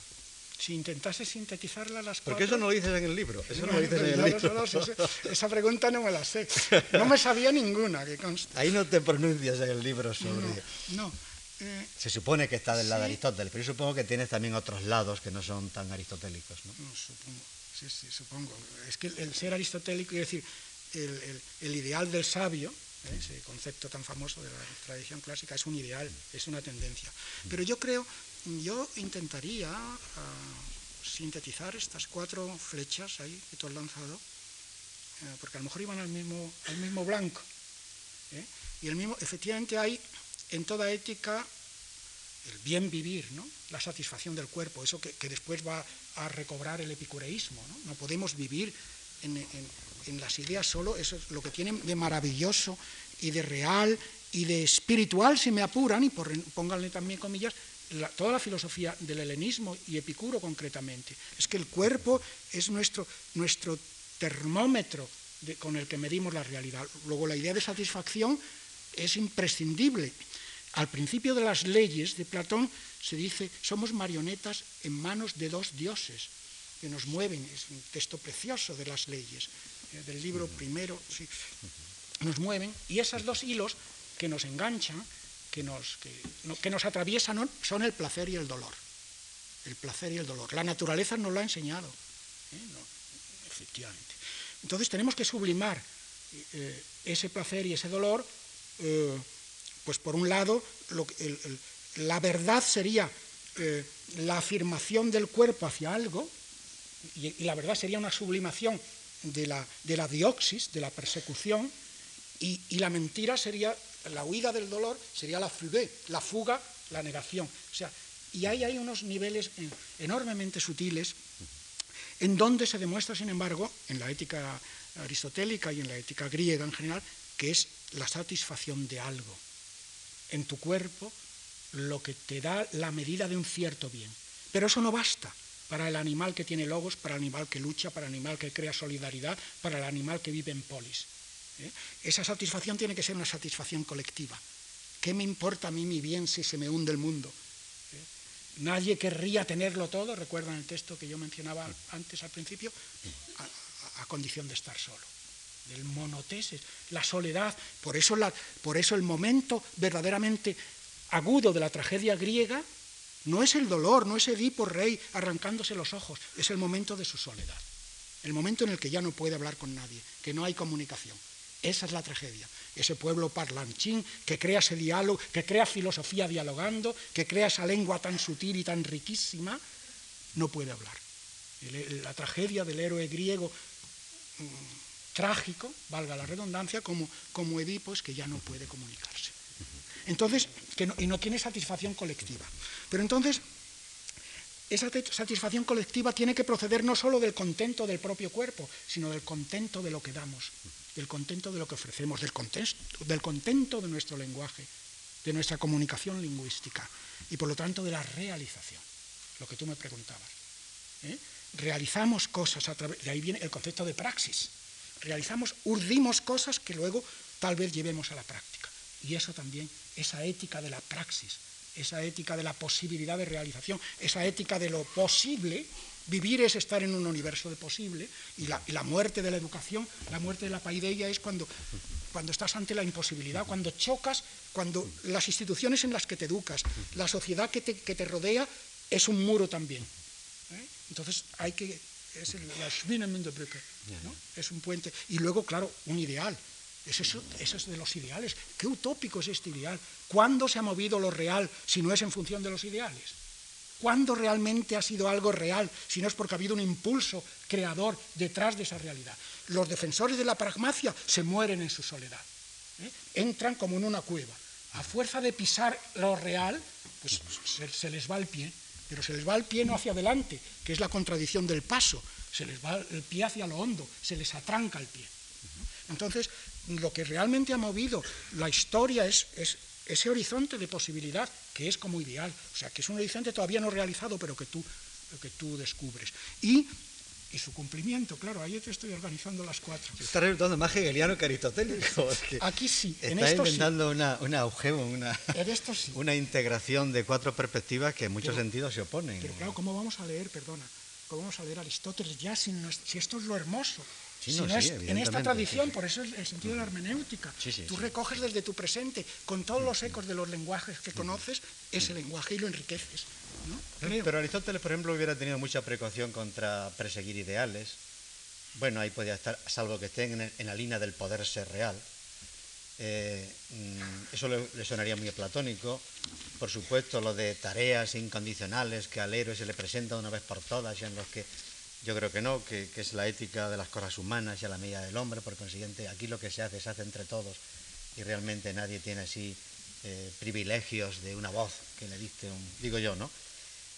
Si intentase sintetizarla las cuatro... Porque eso no lo dices en el libro. Eso no, lo dices en el no, libro. No, esa, pregunta no me la sé. No me sabía ninguna, que consta. Ahí no te pronuncias en el libro sobre... No, eh, Se supone que está del lado sí. de Aristóteles, pero yo supongo que tienes también otros lados que no son tan aristotélicos, ¿no? supongo, sí, sí, supongo. Es que el ser aristotélico, es decir, el, el, el ideal del sabio, ¿eh? ese concepto tan famoso de la tradición clásica, es un ideal, es una tendencia. Pero yo creo yo intentaría uh, sintetizar estas cuatro flechas ahí que tú has lanzado, eh, porque a lo mejor iban al mismo, al mismo blanco. ¿eh? Y el mismo, efectivamente hay en toda ética el bien vivir, ¿no? la satisfacción del cuerpo, eso que, que después va a recobrar el epicureísmo. No, no podemos vivir en, en, las ideas solo, eso es lo que tienen de maravilloso y de real y de espiritual, si me apuran, y por, pónganle también comillas, la, toda la filosofía del helenismo y Epicuro concretamente. Es que el cuerpo es nuestro, nuestro termómetro de, con el que medimos la realidad. Luego la idea de satisfacción es imprescindible. Al principio de las leyes de Platón se dice, somos marionetas en manos de dos dioses que nos mueven. Es un texto precioso de las leyes, eh, del libro primero, sí, nos mueven. Y esos dos hilos que nos enganchan que nos, que, no, que nos atraviesan son el placer y el dolor. El placer y el dolor. La naturaleza nos lo ha enseñado. ¿eh? Efectivamente. Entonces tenemos que sublimar eh, ese placer y ese dolor, eh, pues por un lado, lo, el, la verdad sería la afirmación del cuerpo hacia algo, y, la verdad sería una sublimación de la, de la dioxis, de la persecución, y, la mentira sería, la huida del dolor sería la fugue, la fuga, la negación. O sea, y ahí hay unos niveles enormemente sutiles en donde se demuestra, sin embargo, en la ética aristotélica y en la ética griega en general, que es la satisfacción de algo. En tu cuerpo, lo que te da la medida de un cierto bien. Pero eso no basta para el animal que tiene logos, para el animal que lucha, para el animal que crea solidaridad, para el animal que vive en polis. ¿Eh? Esa satisfacción tiene que ser una satisfacción colectiva. ¿Qué me importa a mí mi bien si se me hunde el mundo? ¿Eh? Nadie querría tenerlo todo, recuerdan el texto que yo mencionaba antes al principio, a, condición de estar solo. Del monoteses, la soledad. Por eso, la, por eso el momento verdaderamente agudo de la tragedia griega no es el dolor, no es Edipo rey arrancándose los ojos, es el momento de su soledad. El momento en el que ya no puede hablar con nadie, que no hay comunicación. Esa es la tragedia. Ese pueblo parlanchín que crea ese diálogo, que crea filosofía dialogando, que crea esa lengua tan sutil y tan riquísima, no puede hablar. La tragedia del héroe griego mm, trágico, valga la redundancia, como, como Edipo es que ya no puede comunicarse. Entonces, y no tiene satisfacción colectiva. Pero entonces, esa satisfacción colectiva tiene que proceder no solo del contento del propio cuerpo, sino del contento de lo que damos del contento de lo que ofrecemos, del, del contento de nuestro lenguaje, de nuestra comunicación lingüística y por lo tanto de la realización, lo que tú me preguntabas. ¿eh? Realizamos cosas a través, de ahí viene el concepto de praxis, realizamos, urdimos cosas que luego tal vez llevemos a la práctica. Y eso también, esa ética de la praxis, esa ética de la posibilidad de realización, esa ética de lo posible, Vivir es estar en un universo de posible y la, muerte de la educación, la muerte de la paideia es cuando, cuando estás ante la imposibilidad, cuando chocas, cuando las instituciones en las que te educas, la sociedad que te, rodea es un muro también. ¿eh? Entonces hay que... Es el, ¿no? es un puente. Y luego, claro, un ideal. Es eso, eso es de los ideales. Qué utópico es este ideal. ¿Cuándo se ha movido lo real si no es en función de los ideales? ¿Cuándo realmente ha sido algo real si no es porque ha habido un impulso creador detrás de esa realidad? Los defensores de la pragmacia se mueren en su soledad. ¿eh? Entran como en una cueva. A fuerza de pisar lo real, pues se, les va el pie, pero se les va el pie no hacia adelante, que es la contradicción del paso, se les va el pie hacia lo hondo, se les atranca el pie. Entonces, lo que realmente ha movido la historia es ese horizonte de posibilidad que es como ideal, o sea, que es un horizonte todavía no realizado, pero que tú, que tú descubres. Y, y su cumplimiento, claro, ahí te estoy organizando las cuatro. Está resultando más hegeliano que aristotélico. Aquí sí, en está inventando una, una una, esto sí. una integración de cuatro perspectivas que en muchos sentidos se oponen. Pero claro, ¿cómo vamos a leer, perdona, cómo vamos a leer Aristóteles ya si esto es lo hermoso? En esta tradición, por eso es el sentido de la hermenéutica. Tú recoges desde tu presente, con todos los ecos de los lenguajes que conoces, ese lenguaje y lo enriqueces. Pero Aristóteles, por ejemplo, hubiera tenido mucha precaución contra perseguir ideales. Bueno, ahí podía estar, salvo que estén en, la línea del poder ser real. Eh, mm, eso le, sonaría muy platónico. Por supuesto, lo de tareas incondicionales que al héroe se le presenta una vez por todas y en los que yo creo que no, que, es la ética de las cosas humanas y a la medida del hombre, por consiguiente, aquí lo que se hace se hace entre todos y realmente nadie tiene así eh, privilegios de una voz que le dicte un, digo yo, ¿no?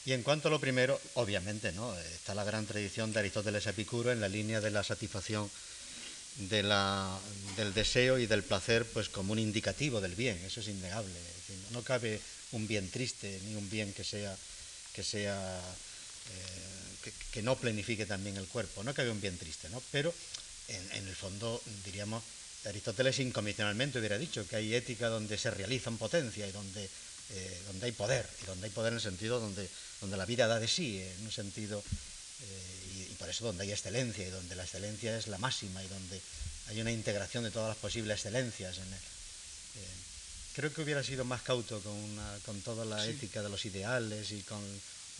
Y en cuanto a lo primero, obviamente, ¿no? Está la gran tradición de Aristóteles Epicuro en la línea de la satisfacción de la, del deseo y del placer, pues como un indicativo del bien, eso es innegable. no cabe un bien triste ni un bien que sea, que sea eh, que, no planifique también el cuerpo, no que haya un bien triste, ¿no? Pero en, el fondo, diríamos, Aristóteles incondicionalmente hubiera dicho que hay ética donde se realiza en potencia y donde, eh, donde hay poder, y donde hay poder en el sentido donde, donde la vida da de sí, en un sentido, eh, y, por eso donde hay excelencia, y donde la excelencia es la máxima, y donde hay una integración de todas las posibles excelencias. En el, eh, creo que hubiera sido más cauto con, con toda la ética de los ideales y con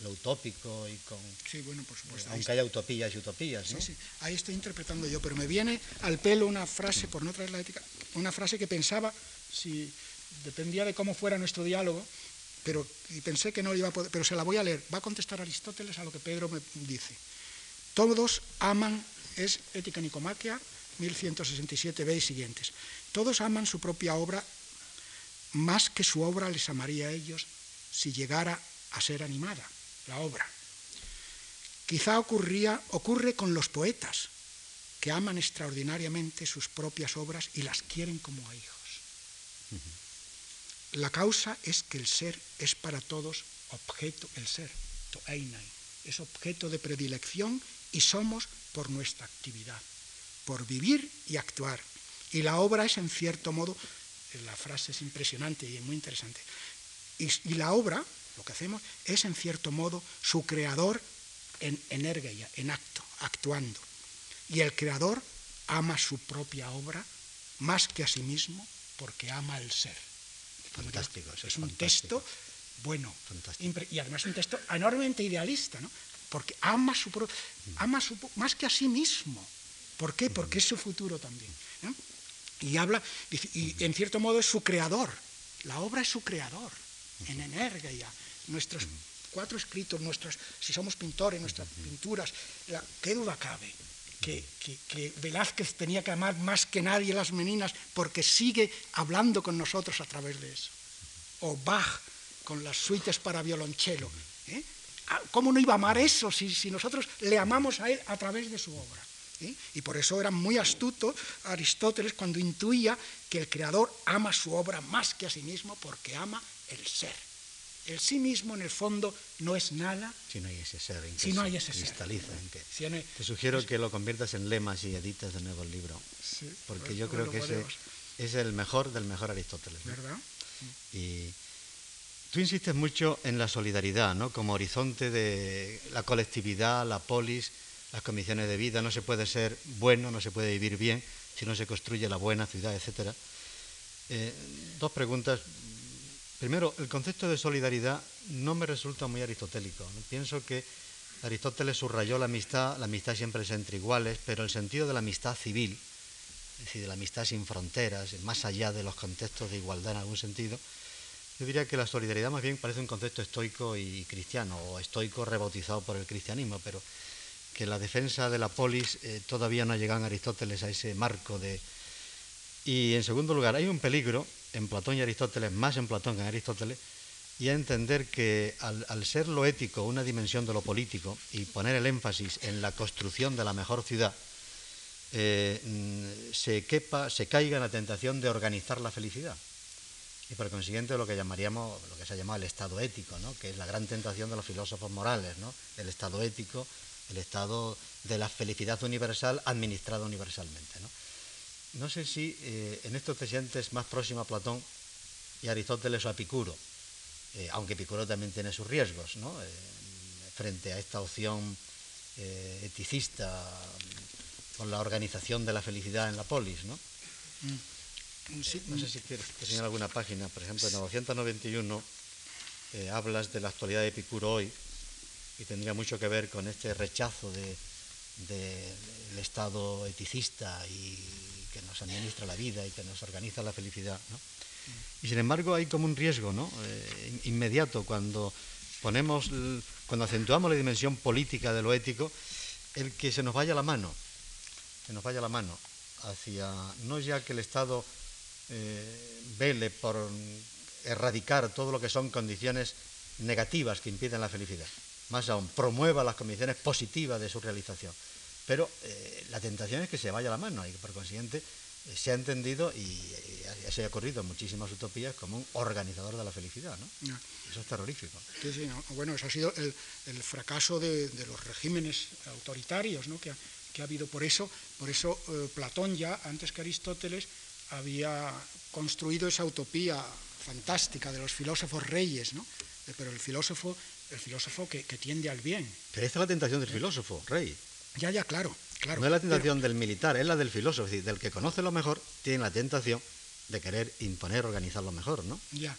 lo utópico y con... Sí, bueno, por supuesto. aunque haya utopías y utopías, ¿no? Sí, sí, ahí estoy interpretando yo, pero me viene al pelo una frase, por no traer la ética, una frase que pensaba, si dependía de cómo fuera nuestro diálogo, pero y pensé que no iba a poder, pero se la voy a leer. Va a contestar Aristóteles a lo que Pedro me dice. Todos aman, es Ética Nicomaquia, 1167b y siguientes. Todos aman su propia obra más que su obra les amaría a ellos si llegara a ser animada, la obra. Quizá ocurría, ocurre con los poetas, que aman extraordinariamente sus propias obras y las quieren como a hijos. La causa es que el ser es para todos objeto, el ser, es objeto de predilección y somos por nuestra actividad, por vivir y actuar. Y la obra es en cierto modo, la frase es impresionante y muy interesante, y, y la obra, lo que hacemos, es en cierto modo su creador en energía, en acto, actuando. Y el creador ama su propia obra más que a sí mismo porque ama el ser. Fantástico. Es, un texto bueno y además un texto enormemente idealista, ¿no? porque ama su, ama su más que a sí mismo. ¿Por qué? Porque es su futuro también. Y habla, y en cierto modo es su creador. La obra es su creador, en energía. Nuestros cuatro escritos, nuestros, si somos pintores, nuestras pinturas, ¿qué duda cabe? Que, que, Velázquez tenía que amar más que nadie las meninas porque sigue hablando con nosotros a través de eso. O Bach con las suites para violonchelo. ¿eh? Ah, ¿Cómo no iba a amar eso si, si, nosotros le amamos a él a través de su obra? ¿eh? Y por eso era muy astuto Aristóteles cuando intuía que el creador ama su obra más que a sí mismo porque ama el ser. El sí mismo, en el fondo, no es nada. Si no hay ese ser. En si no hay ese cristaliza, ser. te sugiero que lo conviertas en lemas y edites de nuevo el libro. Sí, porque pues yo creo que ese es el mejor del mejor Aristóteles. ¿Verdad? Y tú insistes mucho en la solidaridad, ¿no? Como horizonte de la colectividad, la polis, las condiciones de vida. No se puede ser bueno, no se puede vivir bien si no se construye la buena ciudad, etc. Eh, dos preguntas Primero, el concepto de solidaridad no me resulta muy aristotélico. Pienso que Aristóteles subrayó la amistad, la amistad siempre es entre iguales, pero el sentido de la amistad civil, es decir, de la amistad sin fronteras, más allá de los contextos de igualdad en algún sentido, yo diría que la solidaridad más bien parece un concepto estoico y cristiano, o estoico rebautizado por el cristianismo, pero que la defensa de la polis eh, todavía no ha llegado en Aristóteles a ese marco de... Y en segundo lugar, hay un peligro en Platón y Aristóteles, más en Platón que en Aristóteles, y a entender que al, ser lo ético una dimensión de lo político y poner el énfasis en la construcción de la mejor ciudad, eh, se, quepa, se caiga en la tentación de organizar la felicidad. Y por consiguiente lo que llamaríamos, lo que se ha llamado el estado ético, ¿no? que es la gran tentación de los filósofos morales, ¿no? el estado ético, el estado de la felicidad universal administrada universalmente. No sé si eh, en esto te sientes más próximo a Platón y Aristóteles o a Epicuro, eh, aunque Epicuro también tiene sus riesgos, ¿no? Eh, frente a esta opción eticista con la organización de la felicidad en la polis, ¿no? Mm. no sé si quieres enseñar alguna página, por ejemplo, en 991 hablas de la actualidad de Epicuro hoy y tendría mucho que ver con este rechazo del de, Estado eticista y que nos administra la vida y que nos organiza la felicidad. Y sin embargo hay como un riesgo ¿no? Eh, inmediato cuando ponemos, cuando acentuamos la dimensión política de lo ético, el que se nos vaya la mano, se nos vaya la mano hacia, no ya que el Estado eh, vele por erradicar todo lo que son condiciones negativas que impiden la felicidad, más aún promueva las condiciones positivas de su realización, pero eh, la tentación es que se vaya la mano y por consiguiente eh, se ha entendido y, se ha ocurrido en muchísimas utopías como un organizador de la felicidad. ¿no? Eso es terrorífico. Sí, sí, bueno, eso ha sido el, fracaso de, los regímenes autoritarios ¿no? que, ha, que, ha, habido. Por eso, por eso eh, Platón ya, antes que Aristóteles, había construido esa utopía fantástica de los filósofos reyes, ¿no? pero el filósofo, el filósofo que, que tiende al bien. Pero esta es la tentación del filósofo, rey. Ya, ya, claro, claro. No es la tentación del militar, es la del filósofo, es decir, del que conoce lo mejor, tiene la tentación de querer imponer, organizar lo mejor, ¿no? Ya,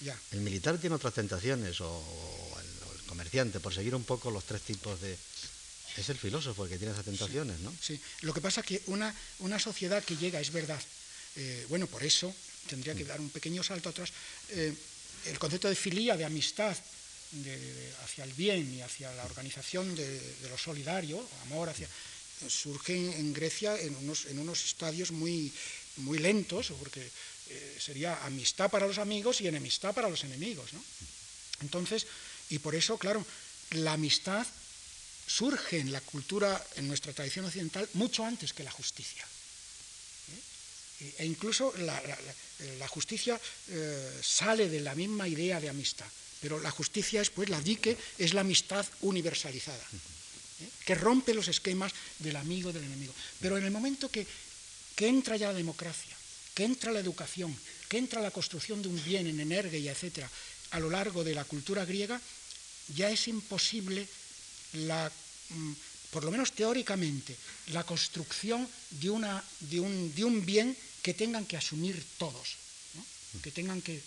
ya. El militar tiene otras tentaciones, o, el, comerciante, por seguir un poco los tres tipos de... Es el filósofo el que tiene esas tentaciones, ¿no? Sí, lo que pasa es que una, una sociedad que llega, es verdad, eh, bueno, por eso tendría que mm. dar un pequeño salto atrás, eh, el concepto de filía, de amistad hacia el bien y hacia la organización de, lo solidario, amor hacia, surge en Grecia en unos, en unos estadios muy, muy lentos, porque eh, sería amistad para los amigos y enemistad para los enemigos. Entonces, y por eso, claro, la amistad surge en la cultura, en nuestra tradición occidental, mucho antes que la justicia. ¿eh? E incluso la, justicia eh, sale de la misma idea de amistad, pero la justicia es, pues, la dique es la amistad universalizada, ¿eh? que rompe los esquemas del amigo del enemigo. Pero en el momento que, que entra ya la democracia, que entra la educación, que entra la construcción de un bien en energía, etcétera, a lo largo de la cultura griega, ya es imposible mm, por lo menos teóricamente, la construcción de, una, de, un, de un, bien que tengan que asumir todos, que tengan que,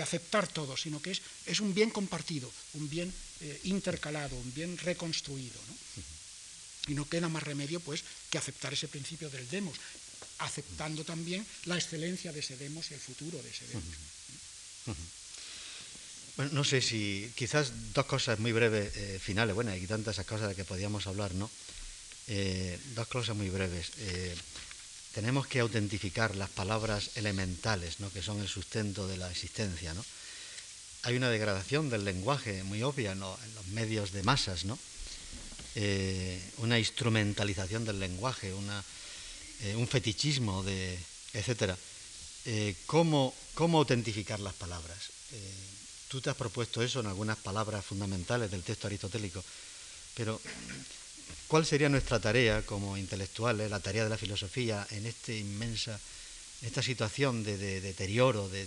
aceptar todos, sino que es, es, un bien compartido, un bien eh, intercalado, un bien reconstruido. Y no queda más remedio pues, que aceptar ese principio del demos, aceptando también la excelencia de ese demos y el futuro de ese demos. Bueno, no sé si quizás dos cosas muy breves eh, finales, bueno, hay tantas cosas de que podíamos hablar, ¿no? Eh, dos cosas muy breves. Eh, tenemos que autentificar las palabras elementales, ¿no? que son el sustento de la existencia, ¿no? Hay una degradación del lenguaje muy obvia en los medios de masas, ¿no? una instrumentalización del lenguaje, una, un fetichismo, de, etc. ¿cómo, ¿Cómo autentificar las palabras? Tú te has propuesto eso en algunas palabras fundamentales del texto aristotélico, pero ¿cuál sería nuestra tarea como intelectuales, la tarea de la filosofía en esta inmensa, esta situación de, deterioro, de,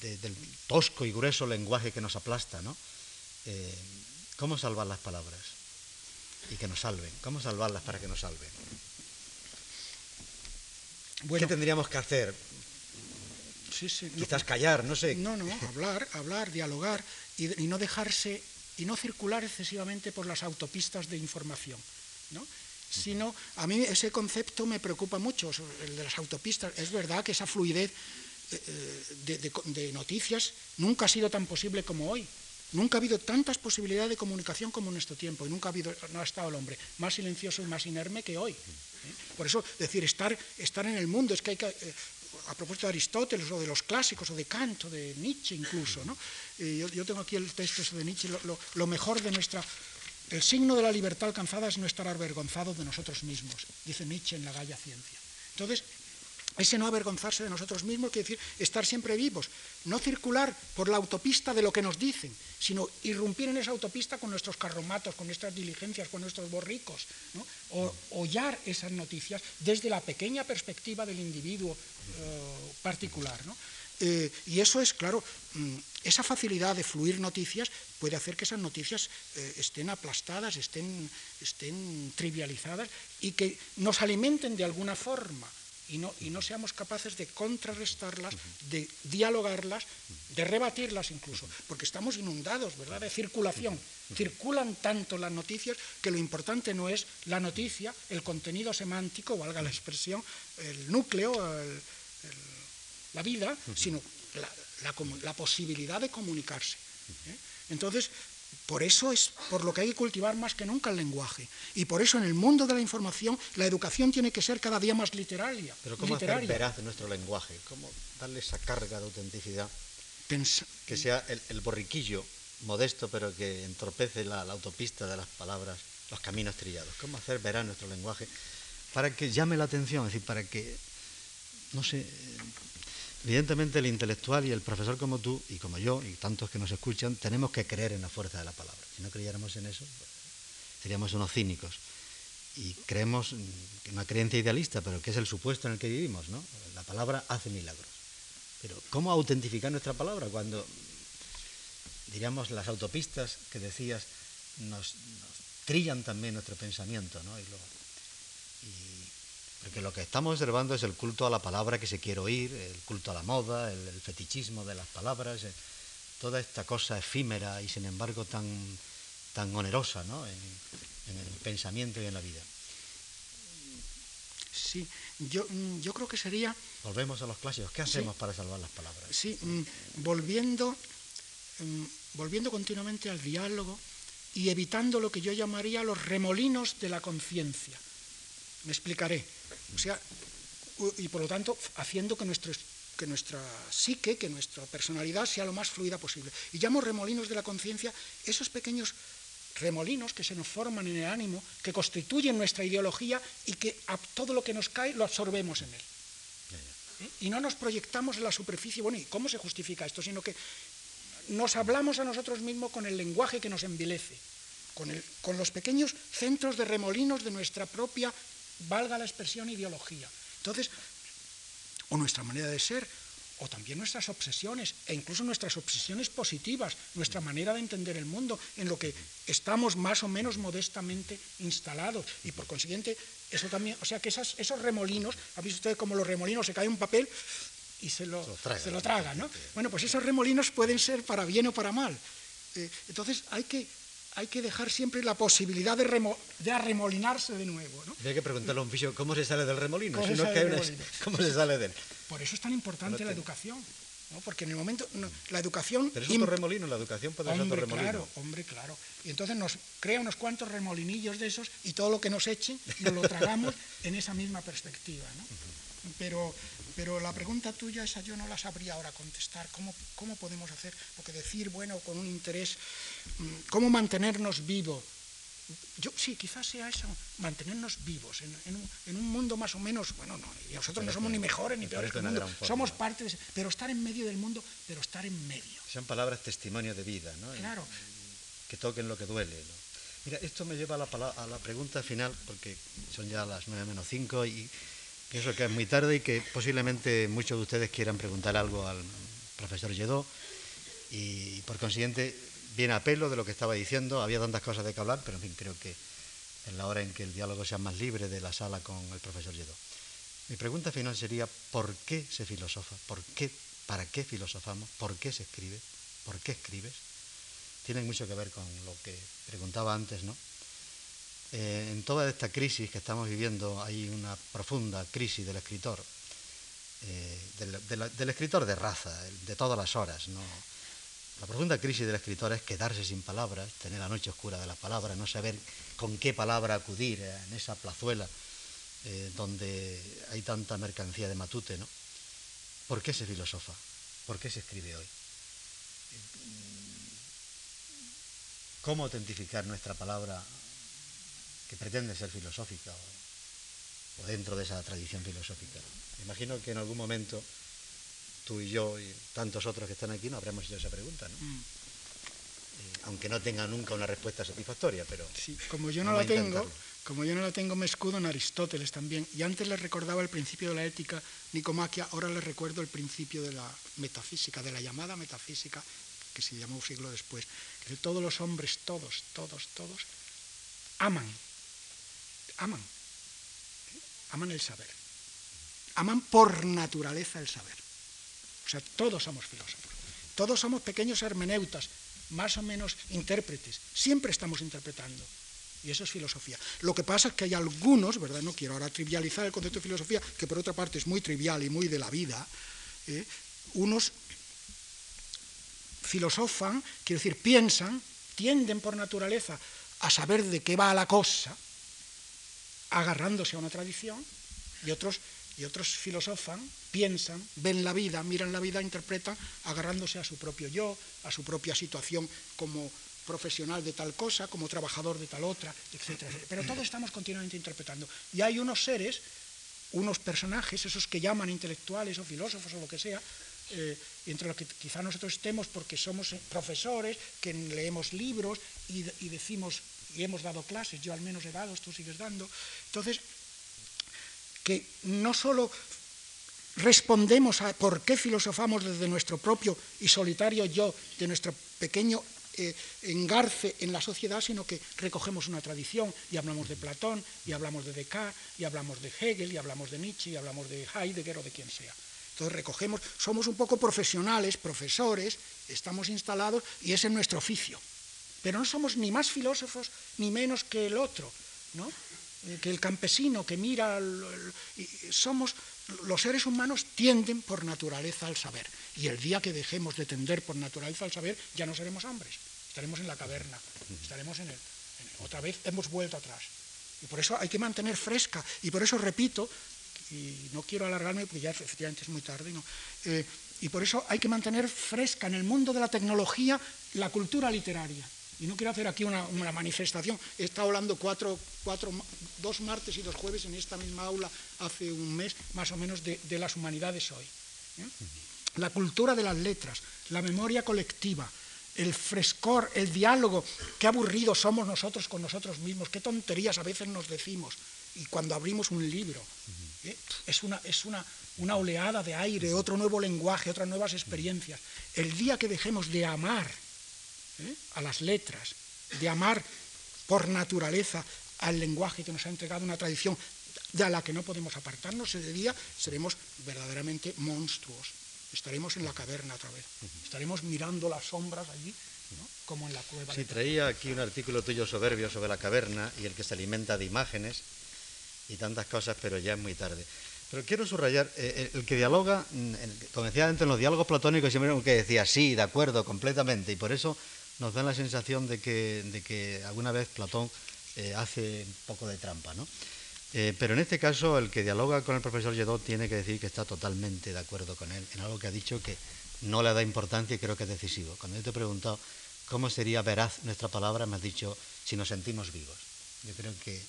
del tosco y grueso lenguaje que nos aplasta, ¿no? Eh, ¿Cómo salvar las palabras? Y que nos salven. ¿Cómo salvarlas para que nos salven? ¿Qué tendríamos que hacer Quizás callar, no sé. No, no, hablar, hablar, dialogar y, no dejarse y no circular excesivamente por las autopistas de información, ¿no? Sino, a mí ese concepto me preocupa mucho, el de las autopistas. Es verdad que esa fluidez eh, eh, de, noticias nunca ha sido tan posible como hoy. Nunca ha habido tantas posibilidades de comunicación como en nuestro tiempo y nunca ha, habido, no ha estado el hombre más silencioso y más inerme que hoy. ¿eh? Por eso, decir, estar, estar en el mundo es que hay que a propósito de Aristóteles o de los clásicos o de Kant o de Nietzsche incluso. ¿no? Yo, tengo aquí el texto de Nietzsche, lo, mejor de nuestra... El signo de la libertad alcanzada es no estar avergonzado de nosotros mismos, dice Nietzsche en la Galla Ciencia. Entonces, ese no avergonzarse de nosotros mismos quiere decir estar siempre vivos, no circular por la autopista de lo que nos dicen, sino irrumpir en esa autopista con nuestros carromatos, con nuestras diligencias, con nuestros borricos, o hollar esas noticias desde la pequeña perspectiva del individuo eh, particular. Eh, y eso es, claro, mm, esa facilidad de fluir noticias puede hacer que esas noticias eh, estén aplastadas, estén, estén trivializadas y que nos alimenten de alguna forma y no, y no seamos capaces de contrarrestarlas, de dialogarlas, de rebatirlas incluso, porque estamos inundados, ¿verdad?, de circulación. Circulan tanto las noticias que lo importante no es la noticia, el contenido semántico, valga la expresión, el núcleo, la vida, sino la, posibilidad de comunicarse. ¿eh? Entonces, por eso es por lo que hay que cultivar más que nunca el lenguaje. Y por eso en el mundo de la información la educación tiene que ser cada día más literaria. Pero ¿cómo hacer veraz nuestro lenguaje? ¿Cómo darle esa carga de autenticidad? que sea el, borriquillo modesto pero que entorpece la, autopista de las palabras, los caminos trillados. ¿Cómo hacer veraz nuestro lenguaje para que llame la atención? Es decir, para que, no sé, Evidentemente el intelectual y el profesor como tú y como yo y tantos que nos escuchan tenemos que creer en la fuerza de la palabra. Si no creyéramos en eso, pues, seríamos unos cínicos. Y creemos en una creencia idealista, pero que es el supuesto en el que vivimos, ¿no? La palabra hace milagros. Pero ¿cómo autentificar nuestra palabra cuando, diríamos, las autopistas que decías nos, trillan también nuestro pensamiento, ¿no? Porque lo que estamos observando es el culto a la palabra que se quiere oír, el culto a la moda, el, fetichismo de las palabras, eh, toda esta cosa efímera y sin embargo tan, tan onerosa ¿no? en, el pensamiento y en la vida. Sí, yo, mm, yo creo que sería... Volvemos a los clásicos. ¿Qué hacemos para salvar las palabras? Sí, mm, volviendo, mm, volviendo continuamente al diálogo y evitando lo que yo llamaría los remolinos de la conciencia. Me explicaré. O sea, y por lo tanto, haciendo que, nuestro, que nuestra psique, que nuestra personalidad sea lo más fluida posible. Y llamo remolinos de la conciencia esos pequeños remolinos que se nos forman en el ánimo, que constituyen nuestra ideología y que a todo lo que nos cae lo absorbemos en él. ¿Eh? Y no nos proyectamos en la superficie, bueno, ¿y cómo se justifica esto? Sino que nos hablamos a nosotros mismos con el lenguaje que nos envilece, con, el, con los pequeños centros de remolinos de nuestra propia, valga la expresión, ideología. Entonces, o nuestra manera de ser, o también nuestras obsesiones, e incluso nuestras obsesiones positivas, nuestra manera de entender el mundo, en lo que estamos más o menos modestamente instalados. Y por consiguiente, eso también, o sea que esos remolinos, ¿ha visto usted cómo los remolinos se cae un papel y se lo, se lo, traga, ¿no? Bueno, pues esos remolinos pueden ser para bien o para mal. Eh, entonces hay que hay que dejar siempre la posibilidad de, de arremolinarse de nuevo. ¿no? Hay que preguntarle a un fisio cómo se sale del remolino, ¿Cómo, se, sale de él. Por eso es tan importante la educación, ¿no? porque en el momento, la educación... Pero es otro remolino, la educación puede ser otro remolino. Claro, hombre, claro. Y entonces nos crea unos cuantos remolinillos de esos y todo lo que nos echen nos lo tragamos en esa misma perspectiva. ¿no? Pero, pero la pregunta tuya, esa yo no la sabría ahora contestar. ¿Cómo, ¿Cómo podemos hacer? Porque decir, bueno, con un interés, mm, ¿cómo mantenernos vivos? Yo, sí, quizás sea eso, mantenernos vivos en, un, en, un, mundo más o menos, bueno, no, y nosotros no somos ni mejores ni peores que el mundo, somos parte de ese, pero estar en medio del mundo, pero estar en medio. Son palabras testimonio de vida, ¿no? Claro. Que toquen lo que duele, ¿no? Mira, esto me lleva a la, a la pregunta final, porque son ya las nueve menos cinco y Pienso que es muy tarde y que posiblemente muchos de ustedes quieran preguntar algo al profesor Lledó y por consiguiente viene a pelo de lo que estaba diciendo. Había tantas cosas de que hablar, pero en fin, creo que es la hora en que el diálogo sea más libre de la sala con el profesor Lledó. Mi pregunta final sería, ¿por qué se filosofa? ¿Por qué, ¿Para qué filosofamos? ¿Por qué se escribe? ¿Por qué escribes? Tiene mucho que ver con lo que preguntaba antes, ¿no? Eh, en toda esta crisis que estamos viviendo hay una profunda crisis del escritor, eh, del, escritor de raza, de todas las horas. La profunda crisis del escritor es quedarse sin palabras, tener la noche oscura de la palabra, no saber con qué palabra acudir en esa plazuela eh, donde hay tanta mercancía de matute. ¿no? ¿Por qué se filosofa? ¿Por qué se escribe hoy? ¿Cómo autentificar nuestra palabra que pretende ser filosófica o, dentro de esa tradición filosófica. imagino que en algún momento tú y yo y tantos otros que están aquí no habremos hecho esa pregunta, ¿no? Mm. Eh, aunque no tenga nunca una respuesta satisfactoria, pero... Sí, como yo no la tengo, como yo no la tengo, me escudo en Aristóteles también. Y antes les recordaba el principio de la ética nicomaquia, ahora les recuerdo el principio de la metafísica, de la llamada metafísica, que se llamó un siglo después. Que todos los hombres, todos, todos, todos, aman aman. Aman el saber. Aman por naturaleza el saber. O sea, todos somos filósofos. Todos somos pequeños hermeneutas, más o menos intérpretes. Siempre estamos interpretando. Y eso es filosofía. Lo que pasa es que hay algunos, ¿verdad? No quiero ahora trivializar el concepto de filosofía, que por otra parte es muy trivial y muy de la vida. ¿eh? Unos filosofan, quiero decir, piensan, tienden por naturaleza a saber de qué va la cosa, agarrándose a una tradición y otros, y otros filosofan, piensan, ven la vida, miran la vida, interpretan, agarrándose a su propio yo, a su propia situación como profesional de tal cosa, como trabajador de tal otra, etc. Pero todos estamos continuamente interpretando. Y hay unos seres, unos personajes, esos que llaman intelectuales o filósofos o lo que sea, eh, entre los que quizá nosotros estemos porque somos profesores, que leemos libros y decimos y hemos dado clases, yo al menos he dado, tú sigues dando. Entonces, que no solo respondemos a por qué filosofamos desde nuestro propio y solitario yo, de nuestro pequeño eh, engarce en la sociedad, sino que recogemos una tradición y hablamos de Platón, y hablamos de Descartes, y hablamos de Hegel, y hablamos de Nietzsche, y hablamos de Heidegger o de quien sea. Entonces recogemos, somos un poco profesionales, profesores, estamos instalados y ese es nuestro oficio. Pero no somos ni más filósofos ni menos que el otro, ¿no? eh, que el campesino que mira, somos, los seres humanos tienden por naturaleza al saber. Y el día que dejemos de tender por naturaleza al saber, ya no seremos hombres, estaremos en la caverna, estaremos en el, otra vez hemos vuelto atrás. Y por eso hay que mantener fresca, y por eso repito, y no quiero alargarme porque ya efectivamente es muy tarde, eh, y por eso hay que mantener fresca en el mundo de la tecnología la cultura literaria. Y no quiero hacer aquí una, manifestación. He estado hablando dos martes y dos jueves en esta misma aula hace un mes, más o menos, de, las humanidades hoy. ¿eh? La cultura de las letras, la memoria colectiva, el frescor, el diálogo, qué aburridos somos nosotros con nosotros mismos, qué tonterías a veces nos decimos. Y cuando abrimos un libro, ¿eh? es, una, es una oleada de aire, otro nuevo lenguaje, otras nuevas experiencias. El día que dejemos de amar ¿eh? a las letras, de amar por naturaleza al lenguaje que nos ha entregado una tradición de la que no podemos apartarnos, ese día seremos verdaderamente monstruos. Estaremos en la caverna otra vez. Estaremos mirando las sombras allí, como en la cueva. Sí, traía aquí un artículo tuyo soberbio sobre la caverna y el que se alimenta de imágenes y tantas cosas, pero ya es muy tarde. Pero quiero subrayar, eh, el que dialoga, mm, como decía antes, en los diálogos platónicos siempre un que decía sí, de acuerdo, completamente, y por eso nos da la sensación de que, de que alguna vez Platón eh, hace un poco de trampa. ¿no? Eh, pero en este caso, el que dialoga con el profesor Lledó tiene que decir que está totalmente de acuerdo con él en algo que ha dicho que no le da importancia y creo que es decisivo. Cuando yo te he preguntado cómo sería veraz nuestra palabra, me has dicho si nos sentimos vivos. Yo creo que,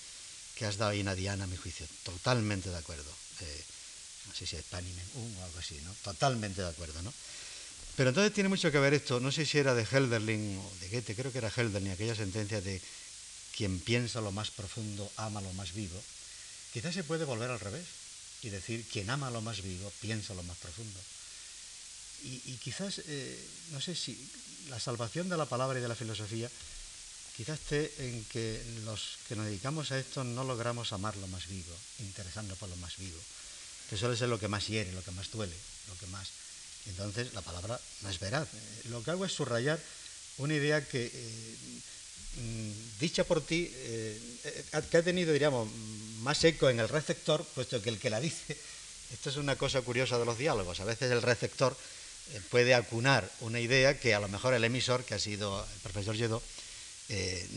que has dado ahí una diana, a mi juicio. Totalmente de acuerdo. Eh, no sé si es Panimen o algo así, ¿no? Totalmente de acuerdo, ¿no? Pero entonces tiene mucho que ver esto, no sé si era de Helderling o de Goethe, creo que era Helderling, aquella sentencia de quien piensa lo más profundo ama lo más vivo. Quizás se puede volver al revés y decir quien ama lo más vivo piensa lo más profundo. Y, quizás, eh, no sé si la salvación de la palabra y de la filosofía quizás esté en que los que nos dedicamos a esto no logramos amar lo más vivo, interesarnos por lo más vivo, que suele ser lo que más hiere, lo que más duele, lo que más entonces la palabra no es veraz. Eh, lo que hago es subrayar una idea que, eh, mm, dicha por ti, eh, que ha tenido, diríamos, más eco en el receptor, puesto que el que la dice, esto es una cosa curiosa de los diálogos, a veces el receptor puede acunar una idea que a lo mejor el emisor, que ha sido el profesor Lledó,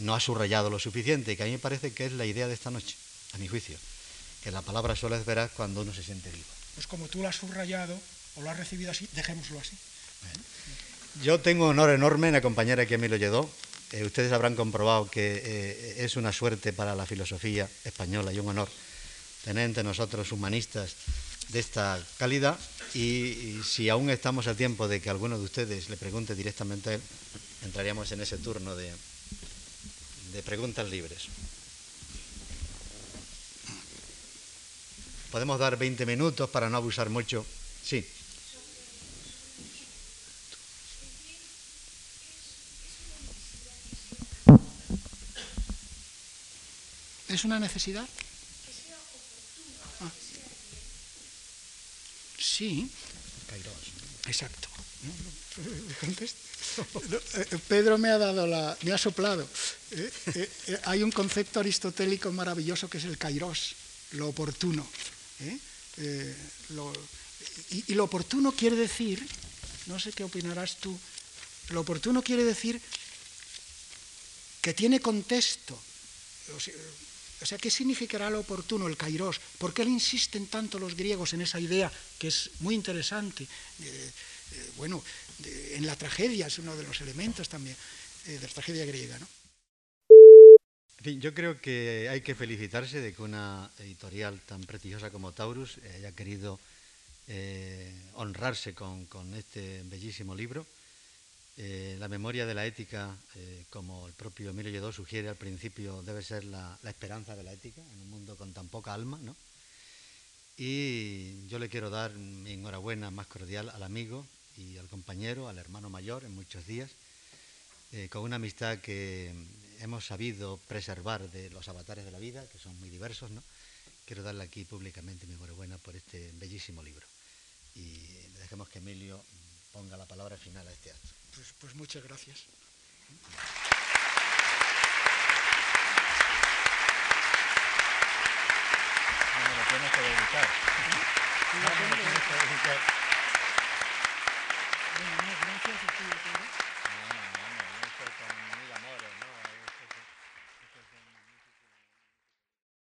no ha subrayado lo suficiente, que a mí me parece que es la idea de esta noche, a mi juicio, que la palabra suele es veraz cuando uno se siente vivo. Pues como tú la has subrayado, o lo has recibido así, dejémoslo así. Yo tengo honor enorme en acompañar aquí a Emilio Lledó. Eh, ustedes habrán comprobado que eh, es una suerte para la filosofía española y un honor tener entre nosotros humanistas de esta calidad y, si aún estamos a tiempo de que alguno de ustedes le pregunte directamente a él, entraríamos en ese turno de, de preguntas libres. Podemos dar 20 minutos para no abusar mucho. Sí. ¿Es una necesidad? Ah. Sí. Exacto. Eh, Pedro me ha dado la, me ha soplado. Eh, eh, hay un concepto aristotélico maravilloso que es el kairos, lo oportuno. y, lo oportuno quiere decir, no sé qué opinarás tú, lo oportuno quiere decir que tiene contexto. O sea, ¿qué significará lo oportuno, el kairos? ¿Por qué le insisten tanto los griegos en esa idea que es muy interesante? Eh, eh, bueno, en la tragedia es uno de los elementos también eh, de la tragedia griega. ¿no? Yo creo que hay que felicitarse de que una editorial tan prestigiosa como Taurus haya querido honrarse con este bellísimo libro eh, la memoria de la ética, eh, como el propio Emilio Lledó sugiere al principio, debe ser la, esperanza de la ética en un mundo con tan poca alma, ¿no? Y yo le quiero dar mi enhorabuena más cordial al amigo y al compañero, al hermano mayor en muchos días, eh, con una amistad que hemos sabido preservar de los avatares de la vida, que son muy diversos, ¿no? Quiero darle aquí públicamente mi enhorabuena por este bellísimo libro. Y dejemos que Emilio ponga la palabra final a este acto pues, pues muchas gracias. No me lo tienes que dedicar. No me lo tienes que dedicar.